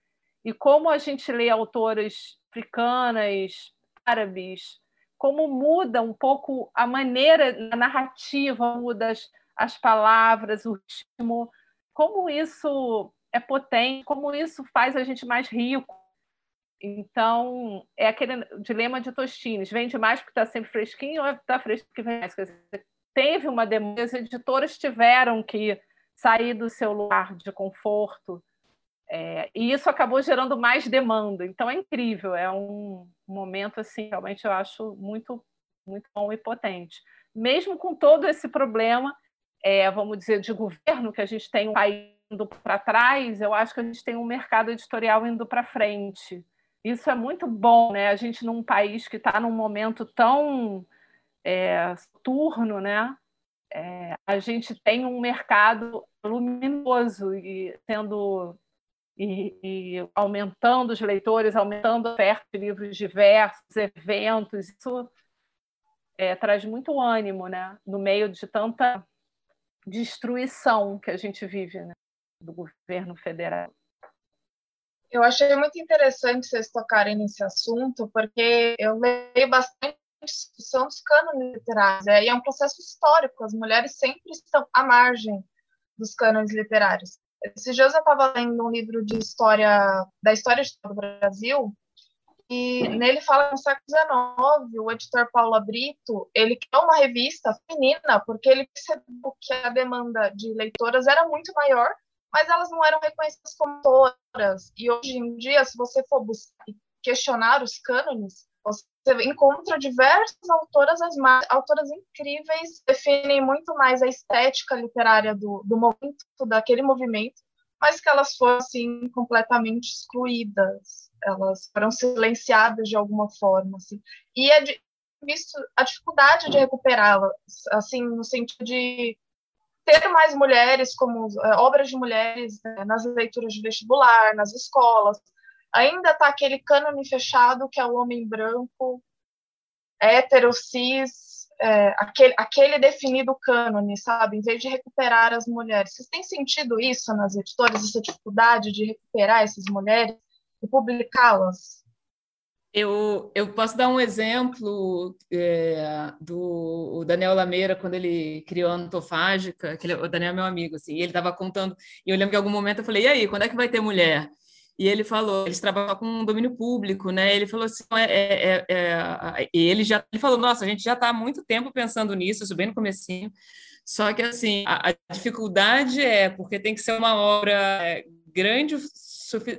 E como a gente lê autoras africanas, árabes, como muda um pouco a maneira, a narrativa, muda as, as palavras, o ritmo, como isso é potente, como isso faz a gente mais rico, então, é aquele dilema de Tostines: vende mais porque está sempre fresquinho ou está fresco porque vem mais? Quer dizer, teve uma demanda, as editoras tiveram que sair do seu lugar de conforto, é, e isso acabou gerando mais demanda. Então, é incrível, é um momento, assim, realmente eu acho muito, muito bom e potente. mesmo com todo esse problema, é, vamos dizer, de governo, que a gente tem um país indo para trás, eu acho que a gente tem um mercado editorial indo para frente. Isso é muito bom, né? A gente num país que está num momento tão é, turno, né? É, a gente tem um mercado luminoso e sendo e, e, aumentando os leitores, aumentando a oferta de livros diversos, eventos, isso é, traz muito ânimo, né? No meio de tanta destruição que a gente vive, né? Do governo federal.
Eu achei muito interessante vocês tocarem nesse assunto, porque eu leio bastante discussão dos cânones literários, é, e é um processo histórico, as mulheres sempre estão à margem dos cânones literários. Esses dias eu estava lendo um livro de história, da história do Brasil, e nele fala no século XIX, o editor Paulo Brito, ele criou uma revista feminina, porque ele percebeu que a demanda de leitoras era muito maior, mas elas não eram reconhecidas como autoras. E hoje em dia, se você for buscar questionar os cânones, você encontra diversas autoras, as autoras incríveis, definem muito mais a estética literária do, do momento, daquele movimento, mas que elas foram, assim, completamente excluídas, elas foram silenciadas de alguma forma, assim. E é visto a dificuldade de recuperá-las, assim, no sentido de ter mais mulheres como é, obras de mulheres né, nas leituras de vestibular, nas escolas. Ainda está aquele cânone fechado que é o homem branco, hétero, cis, é, aquele, aquele definido cânone, sabe? Em vez de recuperar as mulheres. Vocês têm sentido isso nas editoras, essa dificuldade de recuperar essas mulheres e publicá-las?
Eu, eu posso dar um exemplo é, do Daniel Lameira, quando ele criou a Antofágica, que ele, o Daniel é meu amigo, assim, e ele estava contando, e eu lembro que em algum momento eu falei, e aí, quando é que vai ter mulher? E ele falou, eles trabalham com domínio público, né? Ele falou assim, é, é, é, é ele já ele falou, nossa, a gente já está há muito tempo pensando nisso, isso bem no comecinho. Só que assim, a, a dificuldade é porque tem que ser uma obra é, grande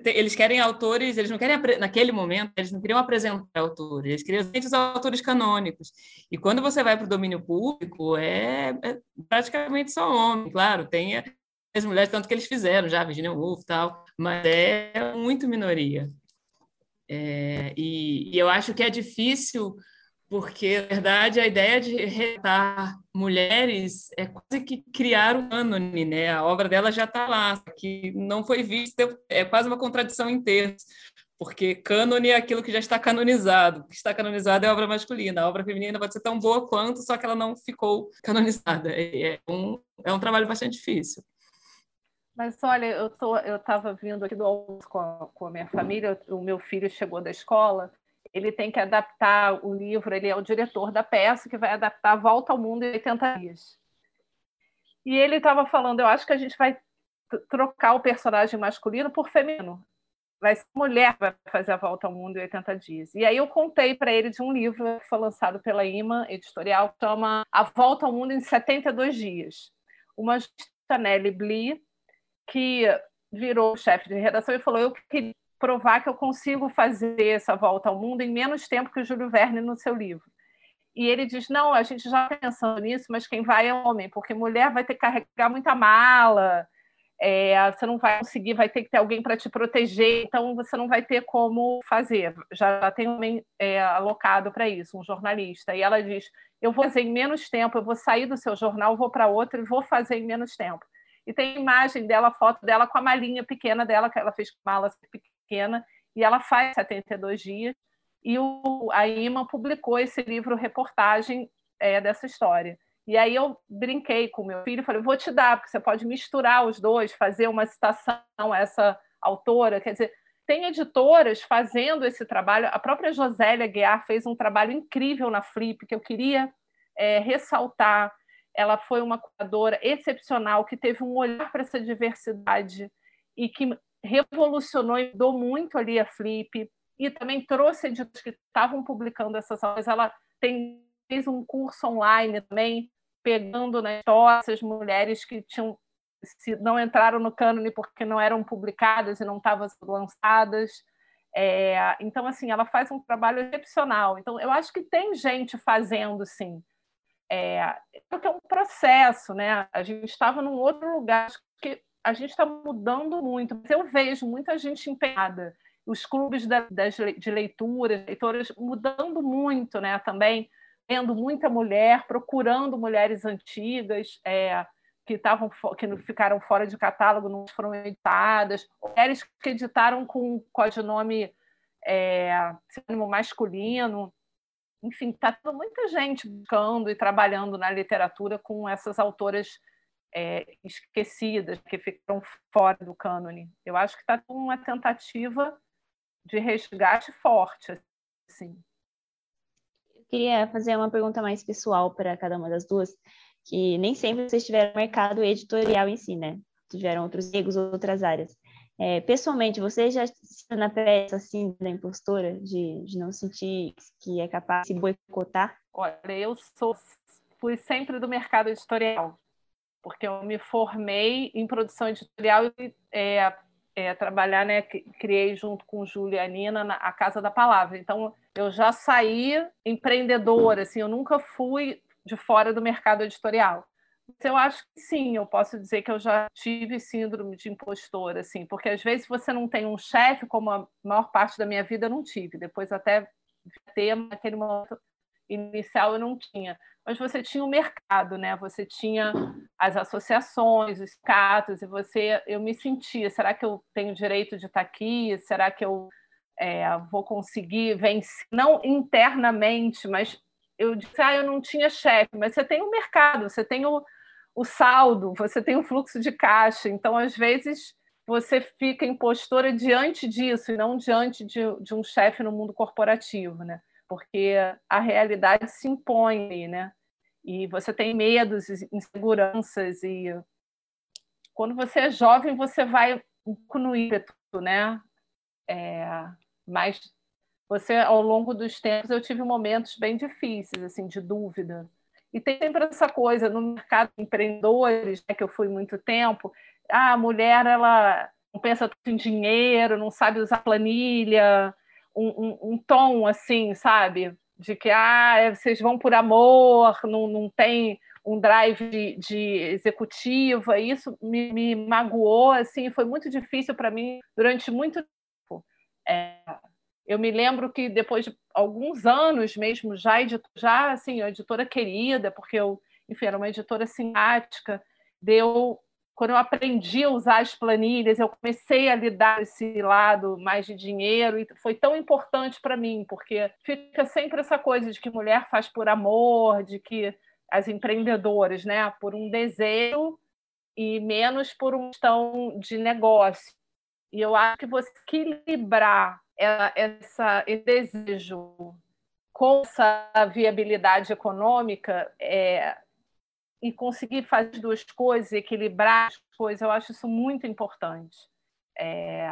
eles querem autores, eles não querem, naquele momento, eles não queriam apresentar autores, eles queriam os autores canônicos. E quando você vai para o domínio público, é, é, praticamente só homem, claro, tem as mulheres, tanto que eles fizeram já, Virginia Woolf tal, mas é muito minoria. É, e, e eu acho que é difícil porque, na verdade, a ideia de retratar mulheres é quase que criar um cânone, né? A obra dela já está lá, que não foi vista, é quase uma contradição em termos, porque cânone é aquilo que já está canonizado. O que está canonizado é a obra masculina, a obra feminina pode ser tão boa quanto, só que ela não ficou canonizada. É um, é um trabalho bastante difícil.
Mas olha, eu eu estava vindo aqui do almoço com a, com a minha família, o meu filho chegou da escola ele tem que adaptar o livro, ele é o diretor da peça que vai adaptar Volta ao Mundo em 80 dias. E ele estava falando, eu acho que a gente vai trocar o personagem masculino por feminino. Vai ser mulher vai fazer a Volta ao Mundo em 80 dias. E aí eu contei para ele de um livro que foi lançado pela Ima Editorial, que chama A Volta ao Mundo em 72 dias. Uma Nelly Blee, que virou chefe de redação e falou: Eu queria provar que eu consigo fazer essa volta ao mundo em menos tempo que o Júlio Verne no seu livro. E ele diz: não, a gente já pensando nisso, mas quem vai é homem, porque mulher vai ter que carregar muita mala, é, você não vai conseguir, vai ter que ter alguém para te proteger, então você não vai ter como fazer. Já tem um é, alocado para isso, um jornalista. E ela diz: eu vou fazer em menos tempo, eu vou sair do seu jornal, vou para outro e vou fazer em menos tempo. E tem imagem dela, foto dela com a malinha pequena dela, que ela fez com mala pequena, e ela faz 72 dias. E o, a IMA publicou esse livro reportagem é, dessa história. E aí eu brinquei com meu filho, falei, vou te dar, porque você pode misturar os dois, fazer uma citação a essa autora. Quer dizer, tem editoras fazendo esse trabalho. A própria Josélia Guiar fez um trabalho incrível na Flip, que eu queria é, ressaltar. Ela foi uma curadora excepcional, que teve um olhar para essa diversidade e que revolucionou e mudou muito ali a Flip e também trouxe editores que estavam publicando essas aulas. Ela tem, fez um curso online também, pegando na história essas mulheres que tinham se não entraram no cânone porque não eram publicadas e não estavam lançadas. É, então, assim, ela faz um trabalho excepcional. Então, eu acho que tem gente fazendo, sim. É, porque é um processo, né? A gente estava num outro lugar, a gente está mudando muito. Eu vejo muita gente empenhada, os clubes da, das, de leitura, leitoras mudando muito, né? Também vendo muita mulher, procurando mulheres antigas, é, que estavam que ficaram fora de catálogo, não foram editadas, mulheres que editaram com codinome é, masculino. Enfim, está muita gente buscando e trabalhando na literatura com essas autoras é, esquecidas, que ficaram fora do cânone. Eu acho que está uma tentativa de resgate forte. Assim.
Eu queria fazer uma pergunta mais pessoal para cada uma das duas, que nem sempre vocês tiveram mercado editorial em si, né? Tiveram outros negros, outras áreas. É, pessoalmente, você já na peça assim da impostora, de, de não sentir que é capaz de se boicotar?
Olha, eu sou, fui sempre do mercado editorial, porque eu me formei em produção editorial e é, é, trabalhar, né? Criei junto com e a Casa da Palavra. Então, eu já saí empreendedora, assim, eu nunca fui de fora do mercado editorial. Eu acho que sim, eu posso dizer que eu já tive síndrome de impostora, assim, porque às vezes você não tem um chefe, como a maior parte da minha vida eu não tive. Depois até ter naquele momento inicial eu não tinha. Mas você tinha o mercado, né? Você tinha as associações, os catos, e você, eu me sentia, será que eu tenho direito de estar aqui? Será que eu é, vou conseguir vencer, não internamente, mas eu disse, ah, eu não tinha chefe, mas você tem o mercado, você tem o, o saldo, você tem o fluxo de caixa. Então, às vezes, você fica impostora diante disso e não diante de, de um chefe no mundo corporativo, né? Porque a realidade se impõe, né? E você tem medos, inseguranças e quando você é jovem você vai no ímpeto, né? É, mas você ao longo dos tempos eu tive momentos bem difíceis assim de dúvida e tem sempre essa coisa no mercado de empreendedores, né, que eu fui muito tempo, ah, a mulher ela não pensa tanto em dinheiro, não sabe usar planilha, um, um, um tom assim, sabe? De que ah, é, vocês vão por amor, não, não tem um drive de, de executiva, isso me, me magoou, assim, foi muito difícil para mim durante muito tempo. É, eu me lembro que depois de alguns anos mesmo, já, já assim, editora querida, porque eu, enfim, era uma editora simpática, deu quando eu aprendi a usar as planilhas, eu comecei a lidar esse lado mais de dinheiro e foi tão importante para mim, porque fica sempre essa coisa de que mulher faz por amor, de que as empreendedoras, né, por um desejo e menos por uma questão de negócio. E eu acho que você equilibrar essa, esse desejo com essa viabilidade econômica é, e conseguir fazer as duas coisas, equilibrar as coisas, eu acho isso muito importante. É,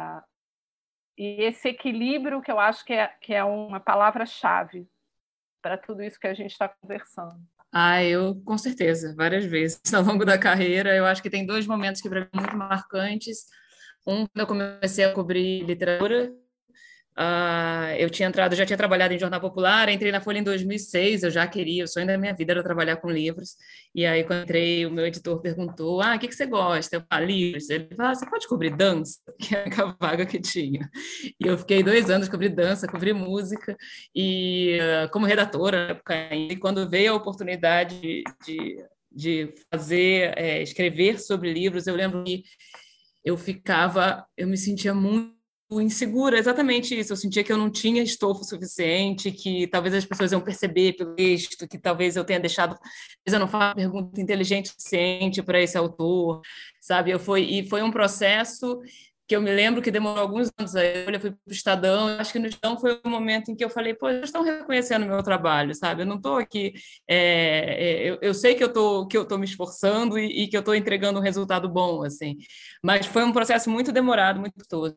e esse equilíbrio que eu acho que é, que é uma palavra-chave para tudo isso que a gente está conversando.
Ah, eu com certeza, várias vezes ao longo da carreira. Eu acho que tem dois momentos que para mim muito marcantes. Um, quando eu comecei a cobrir literatura, Uh, eu tinha entrado, já tinha trabalhado em jornal popular, entrei na Folha em 2006, eu já queria, o sonho da minha vida era trabalhar com livros. E aí, quando entrei, o meu editor perguntou: Ah, o que, que você gosta? Eu falei: livros. Ele falou: ah, Você pode cobrir dança? Que é a vaga que tinha. E eu fiquei dois anos cobri dança, cobri música, e uh, como redatora, e quando veio a oportunidade de, de, de fazer, é, escrever sobre livros, eu lembro que eu ficava, eu me sentia muito insegura, exatamente isso. Eu sentia que eu não tinha estofo suficiente, que talvez as pessoas iam perceber pelo texto, que talvez eu tenha deixado, talvez eu não faça pergunta inteligente suficiente para esse autor, sabe? Eu foi e foi um processo que eu me lembro que demorou alguns anos aí, eu fui para o Estadão, acho que no Estadão foi o momento em que eu falei, pô, eles estão reconhecendo o meu trabalho, sabe? Eu não estou aqui, é, é, eu, eu, sei que eu que eu estou me esforçando e, e que eu estou entregando um resultado bom, assim, mas foi um processo muito demorado, muito custoso.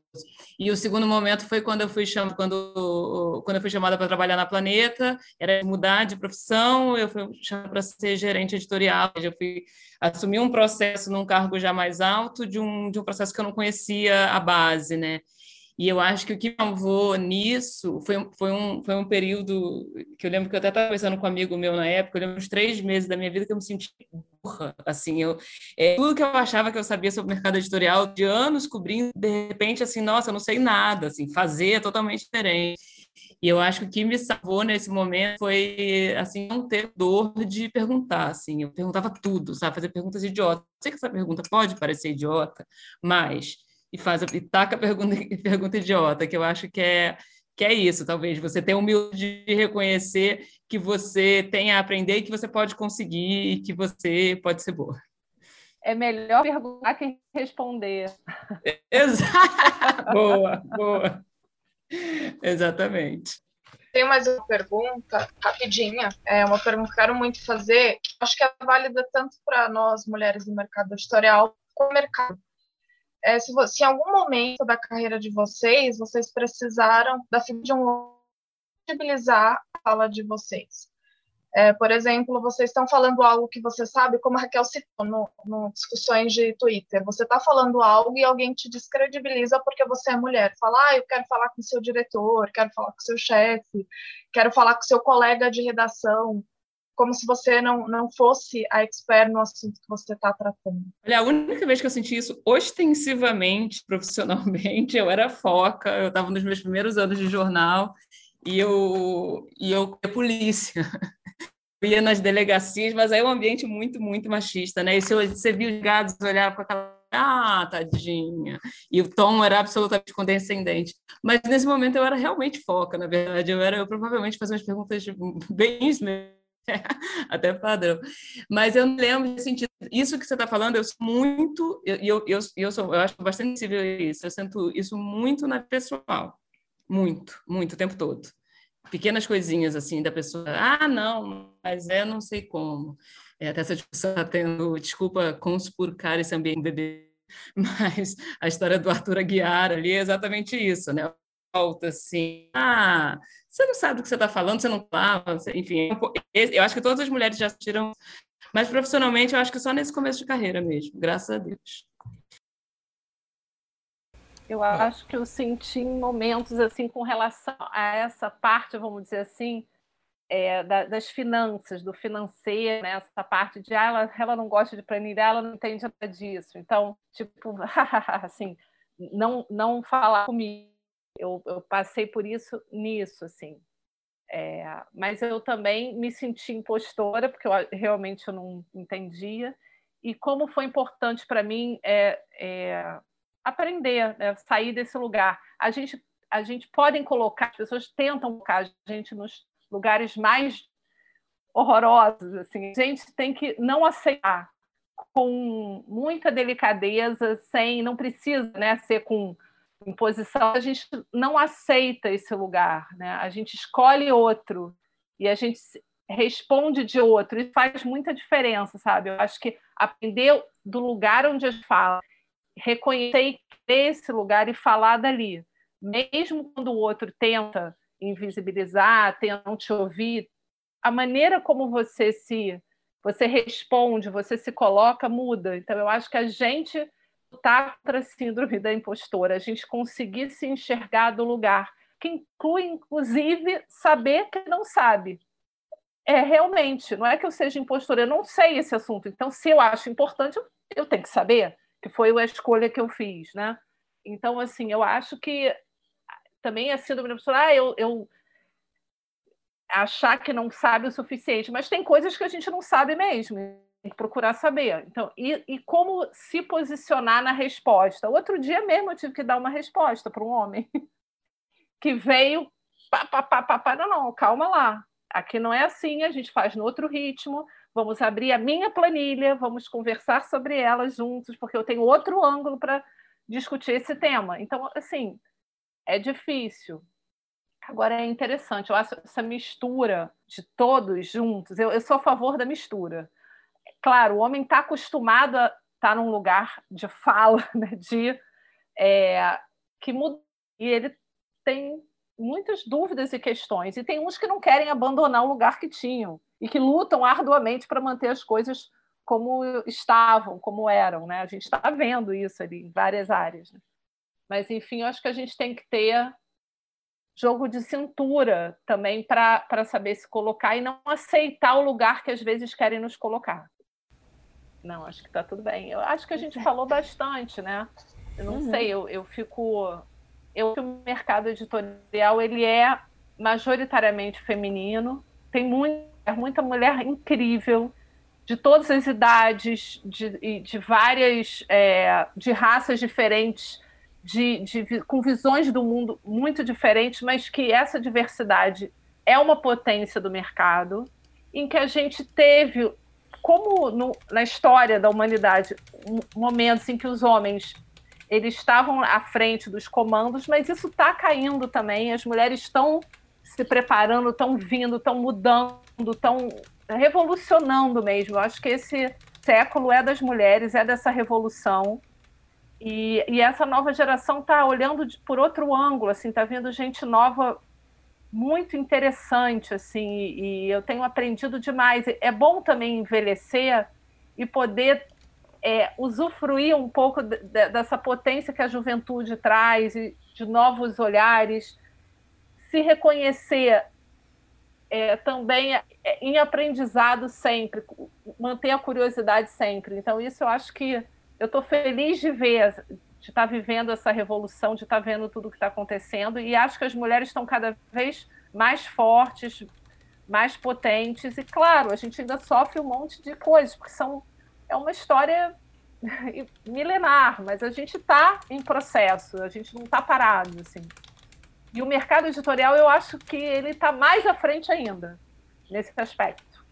E o segundo momento foi quando eu fui chamada, quando, quando eu fui chamada para trabalhar na Planeta, era mudar de profissão, eu fui chamada para ser gerente editorial, eu fui assumir um processo num cargo já mais alto de um, de um processo que eu não conhecia a base, né? E eu acho que o que salvou nisso foi, foi, um, foi um período que eu lembro que eu até estava conversando com um amigo meu na época, eu lembro uns três meses da minha vida que eu me senti burra, assim, eu, é, tudo que eu achava que eu sabia sobre o mercado editorial, de anos cobrindo, de repente, assim, nossa, eu não sei nada, assim, fazer é totalmente diferente. E eu acho que o que me salvou nesse momento foi, assim, não ter dor de perguntar, assim. Eu perguntava tudo, sabe? Fazer perguntas idiotas. Sei que essa pergunta pode parecer idiota, mas... E, faz, e taca a pergunta, pergunta idiota, que eu acho que é, que é isso, talvez. Você ter humildade de reconhecer que você tem a aprender e que você pode conseguir e que você pode ser boa.
É melhor perguntar que responder.
Exato. boa, boa. Exatamente.
Tem mais uma pergunta, rapidinha. É uma pergunta que quero muito fazer. Acho que é válida tanto para nós, mulheres do mercado editorial, como mercado. É, se, se, em algum momento da carreira de vocês, vocês precisaram da de um visibilizar a fala de vocês. É, por exemplo, vocês estão falando algo que você sabe, como a Raquel citou no, no discussões de Twitter. Você está falando algo e alguém te descredibiliza porque você é mulher. Fala, ah, eu quero falar com seu diretor, quero falar com seu chefe, quero falar com seu colega de redação, como se você não, não fosse a expert no assunto que você está tratando.
Olha, a única vez que eu senti isso ostensivamente, profissionalmente, eu era foca, eu estava nos meus primeiros anos de jornal e eu, e eu a polícia. Ia nas delegacias, mas aí é um ambiente muito, muito machista, né? E se você viu os gados olhar com aquela ah, tadinha. E o tom era absolutamente condescendente. Mas nesse momento eu era realmente foca, na verdade. Eu era, eu provavelmente fazia umas perguntas bem até padrão. Mas eu lembro de sentir isso que você está falando, eu sou muito, e eu, eu, eu, sou, eu acho bastante sensível a isso, eu sinto isso muito na pessoal. Muito, muito, o tempo todo. Pequenas coisinhas assim da pessoa, ah, não, mas é não sei como. É, até essa discussão está tendo, desculpa conspurcar esse ambiente bebê, mas a história do Arthur Aguiar ali é exatamente isso, né? Volta assim, ah, você não sabe do que você está falando, você não fala, enfim. É eu acho que todas as mulheres já assistiram, mas profissionalmente eu acho que só nesse começo de carreira mesmo, graças a Deus.
Eu acho que eu senti em momentos assim com relação a essa parte, vamos dizer assim, é, da, das finanças, do financeiro, né? essa parte de ah, ela, ela não gosta de planilhar, ela não entende nada disso. Então, tipo, assim, não, não falar comigo. Eu, eu passei por isso nisso, assim. É, mas eu também me senti impostora, porque eu realmente eu não entendia. E como foi importante para mim é, é aprender, né? sair desse lugar. A gente, a gente podem colocar, as pessoas tentam colocar a gente nos lugares mais horrorosos. Assim. A gente tem que não aceitar com muita delicadeza, sem, não precisa né, ser com imposição. A gente não aceita esse lugar, né? a gente escolhe outro e a gente responde de outro. Isso faz muita diferença, sabe? Eu acho que aprender do lugar onde a gente fala reconhecer esse lugar e falar dali. Mesmo quando o outro tenta invisibilizar, tenta não te ouvir, a maneira como você se você responde, você se coloca muda. Então eu acho que a gente lutar contra a síndrome da impostora, a gente conseguir se enxergar do lugar, que inclui inclusive saber que não sabe. É realmente, não é que eu seja impostora, eu não sei esse assunto. Então se eu acho importante, eu tenho que saber que foi a escolha que eu fiz, né? Então, assim, eu acho que também a síndrome da pessoa, ah, eu, eu achar que não sabe o suficiente, mas tem coisas que a gente não sabe mesmo, tem que procurar saber. Então, e, e como se posicionar na resposta? Outro dia mesmo eu tive que dar uma resposta para um homem que veio, pá, pá, pá, pá, pá, não, não, calma lá, aqui não é assim, a gente faz no outro ritmo, vamos abrir a minha planilha, vamos conversar sobre ela juntos, porque eu tenho outro ângulo para discutir esse tema. Então, assim, é difícil. Agora é interessante, eu acho essa mistura de todos juntos, eu, eu sou a favor da mistura. Claro, o homem está acostumado a estar tá num lugar de fala, né, de é, que muda, e ele tem muitas dúvidas e questões, e tem uns que não querem abandonar o lugar que tinham e que lutam arduamente para manter as coisas como estavam, como eram. Né? A gente está vendo isso ali em várias áreas. Né? Mas, enfim, eu acho que a gente tem que ter jogo de cintura também para saber se colocar e não aceitar o lugar que às vezes querem nos colocar. Não, acho que está tudo bem. Eu acho que a gente falou bastante, né? Eu não uhum. sei, eu, eu fico. Eu o mercado editorial ele é majoritariamente feminino, tem muita, muita mulher incrível, de todas as idades, de, de várias, é, de raças diferentes, de, de, com visões do mundo muito diferentes, mas que essa diversidade é uma potência do mercado, em que a gente teve como no, na história da humanidade, momentos em que os homens eles estavam à frente dos comandos, mas isso está caindo também. As mulheres estão se preparando, estão vindo, estão mudando, estão revolucionando mesmo. Eu acho que esse século é das mulheres, é dessa revolução. E, e essa nova geração está olhando de, por outro ângulo, assim, está vindo gente nova muito interessante, assim, e, e eu tenho aprendido demais. É bom também envelhecer e poder é, usufruir um pouco de, de, dessa potência que a juventude traz, de novos olhares, se reconhecer é, também é, em aprendizado sempre, manter a curiosidade sempre. Então, isso eu acho que eu estou feliz de ver, de estar tá vivendo essa revolução, de estar tá vendo tudo o que está acontecendo, e acho que as mulheres estão cada vez mais fortes, mais potentes, e claro, a gente ainda sofre um monte de coisas, porque são, é uma história milenar, mas a gente está em processo, a gente não está parado, assim. E o mercado editorial, eu acho que ele está mais à frente ainda, nesse aspecto.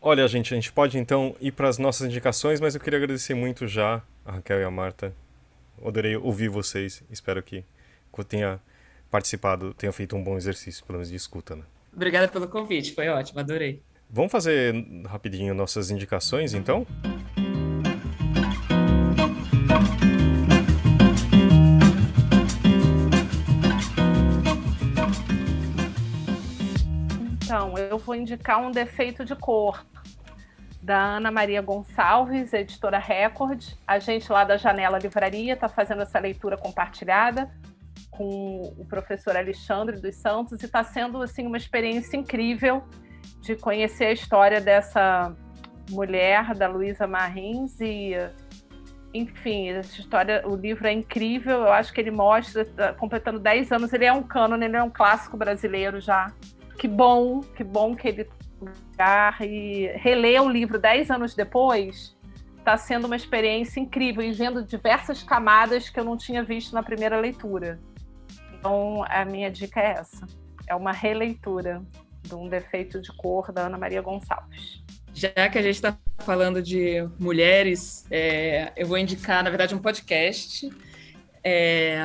Olha, gente, a gente pode então ir para as nossas indicações, mas eu queria agradecer muito já a Raquel e a Marta. Adorei ouvir vocês. Espero que eu tenha participado, tenha feito um bom exercício, pelo menos de escuta. Né?
Obrigada pelo convite, foi ótimo, adorei.
Vamos fazer rapidinho nossas indicações, então?
Então, eu vou indicar um defeito de cor da Ana Maria Gonçalves, editora Record. A gente lá da Janela Livraria está fazendo essa leitura compartilhada com o professor Alexandre dos Santos e está sendo assim uma experiência incrível de conhecer a história dessa mulher, da Luísa Marins e enfim, essa história, o livro é incrível, eu acho que ele mostra, tá completando 10 anos, ele é um cânone, ele é um clássico brasileiro já que bom, que bom que ele lugar e reler o livro dez anos depois está sendo uma experiência incrível e vendo diversas camadas que eu não tinha visto na primeira leitura. Então, a minha dica é essa: é uma releitura de um defeito de cor da Ana Maria Gonçalves.
Já que a gente está falando de mulheres, é, eu vou indicar, na verdade, um podcast é,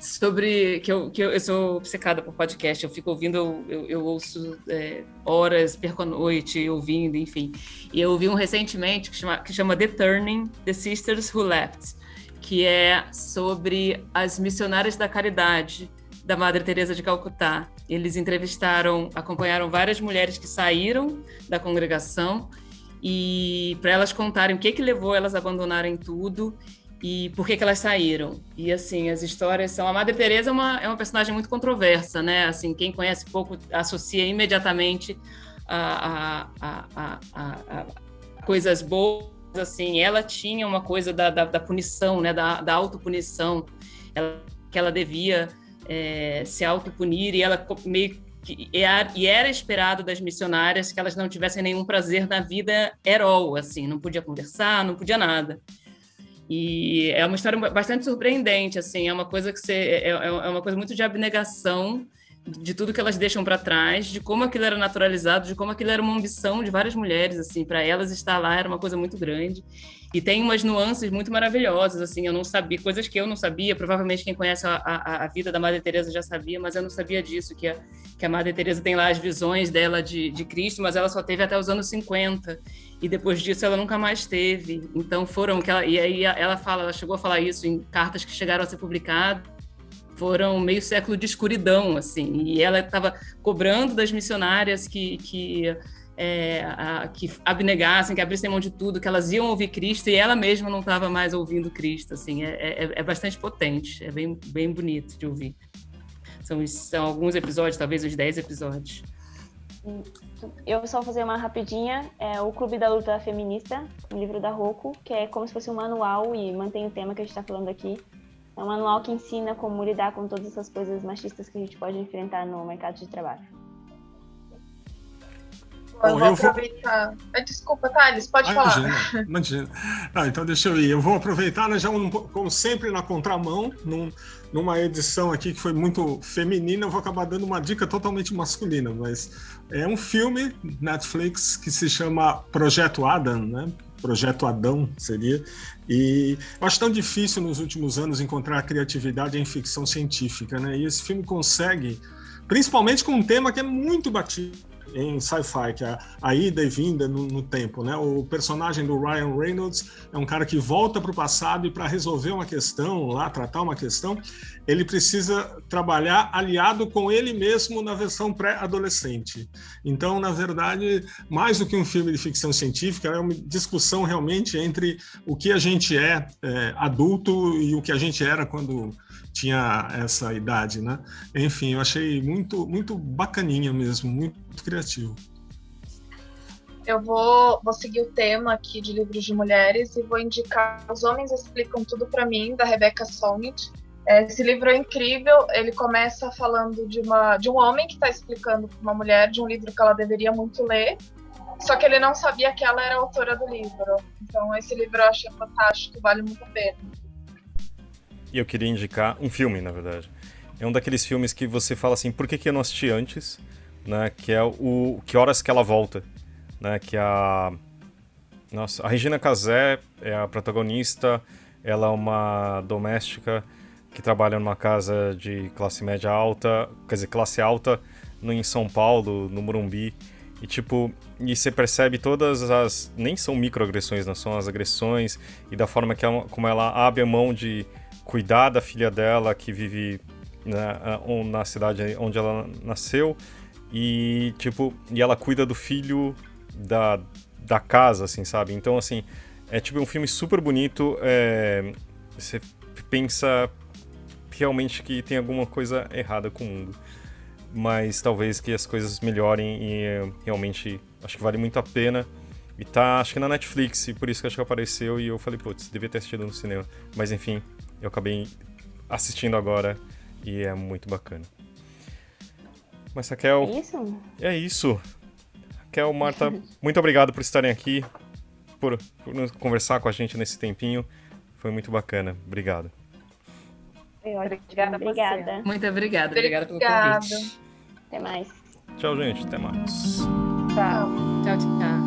sobre que eu, que eu, eu, sou obcecada por podcast, eu fico ouvindo, eu, eu ouço é, horas, perco a noite ouvindo, enfim. E eu ouvi um recentemente que chama, que chama The Turning, The Sisters Who Left, que é sobre as missionárias da caridade da Madre Teresa de Calcutá. Eles entrevistaram, acompanharam várias mulheres que saíram da congregação e para elas contarem o que que levou elas a abandonarem tudo e por que, que elas saíram. E assim, as histórias são. A Madre Teresa é uma, é uma personagem muito controversa, né? Assim, quem conhece pouco associa imediatamente a, a, a, a coisas boas. Assim, ela tinha uma coisa da, da, da punição, né? Da, da autopunição, ela, que ela devia é, se autopunir e ela meio e era esperado das missionárias que elas não tivessem nenhum prazer na vida herol, assim, não podia conversar, não podia nada. E é uma história bastante surpreendente, assim, é uma coisa que você é, é, é uma coisa muito de abnegação de tudo que elas deixam para trás, de como aquilo era naturalizado, de como aquilo era uma ambição de várias mulheres, assim, para elas estar lá era uma coisa muito grande. E tem umas nuances muito maravilhosas, assim, eu não sabia, coisas que eu não sabia, provavelmente quem conhece a, a, a vida da Madre Teresa já sabia, mas eu não sabia disso, que a, que a Madre Teresa tem lá as visões dela de, de Cristo, mas ela só teve até os anos 50, e depois disso ela nunca mais teve. Então foram, que ela, e aí ela fala, ela chegou a falar isso em cartas que chegaram a ser publicadas, foram meio século de escuridão, assim, e ela estava cobrando das missionárias que, que é, a, que abnegassem, que abrissem mão de tudo, que elas iam ouvir Cristo e ela mesma não estava mais ouvindo Cristo. Assim, é, é, é, bastante potente, é bem, bem bonito de ouvir. São, são alguns episódios, talvez os 10 episódios.
Eu só vou fazer uma rapidinha. É o Clube da Luta Feminista, um livro da Roku, que é como se fosse um manual e mantém o tema que a gente está falando aqui. É um manual que ensina como lidar com todas essas coisas machistas que a gente pode enfrentar no mercado de trabalho.
Eu vou aproveitar. Vou... Desculpa, Thales, pode ah, falar. Imagina,
imagina. Ah, então deixa eu ir. Eu vou aproveitar, né, já um, como sempre, na contramão, num, numa edição aqui que foi muito feminina, eu vou acabar dando uma dica totalmente masculina, mas é um filme Netflix que se chama Projeto Adam, né? Projeto Adão seria. E eu acho tão difícil nos últimos anos encontrar criatividade em ficção científica, né? E esse filme consegue, principalmente com um tema que é muito batido em sci-fi, que é a ida e vinda no, no, tempo. Né? O personagem do Ryan Reynolds é um cara que volta para o passado e para resolver uma questão, lá tratar uma questão, ele precisa trabalhar aliado com ele mesmo na versão pré-adolescente. Então, na verdade, mais do que um filme de ficção científica, é uma discussão realmente entre o que a gente é, é adulto e o que a gente era quando tinha essa idade, né? Enfim, eu achei muito, muito bacaninha mesmo, muito criativo.
Eu vou, vou seguir o tema aqui de livros de mulheres e vou indicar Os Homens Explicam Tudo para Mim, da Rebecca Solnit. Esse livro é incrível. Ele começa falando de, uma, de um homem que está explicando para uma mulher de um livro que ela deveria muito ler, só que ele não sabia que ela era autora do livro. Então, esse livro eu achei fantástico, vale muito a pena
e eu queria indicar um filme, na verdade. É um daqueles filmes que você fala assim, por que, que eu não assisti antes? Né? Que é o Que Horas Que Ela Volta. Né? Que é a... Nossa, a Regina Casé é a protagonista. Ela é uma doméstica que trabalha numa casa de classe média alta, quer dizer, classe alta, no, em São Paulo, no Morumbi. E tipo, e você percebe todas as. Nem são microagressões, não são as agressões, e da forma que ela, como ela abre a mão de cuidar da filha dela que vive na, na cidade onde ela nasceu e tipo e ela cuida do filho da, da casa assim sabe? Então assim é tipo um filme super bonito é, você pensa realmente que tem alguma coisa errada com o mundo. Mas talvez que as coisas melhorem e realmente acho que vale muito a pena. E tá acho que na Netflix e por isso que acho que apareceu e eu falei putz devia ter assistido no cinema. Mas enfim eu acabei assistindo agora e é muito bacana. Mas Raquel.
É isso?
É isso. Raquel, Marta, muito obrigado por estarem aqui, por, por conversar com a gente nesse tempinho. Foi muito bacana. Obrigado.
Obrigada, obrigada.
Muito obrigada, obrigada pelo convite.
Até mais.
Tchau, gente. Até mais.
Tchau.
Tchau, tchau.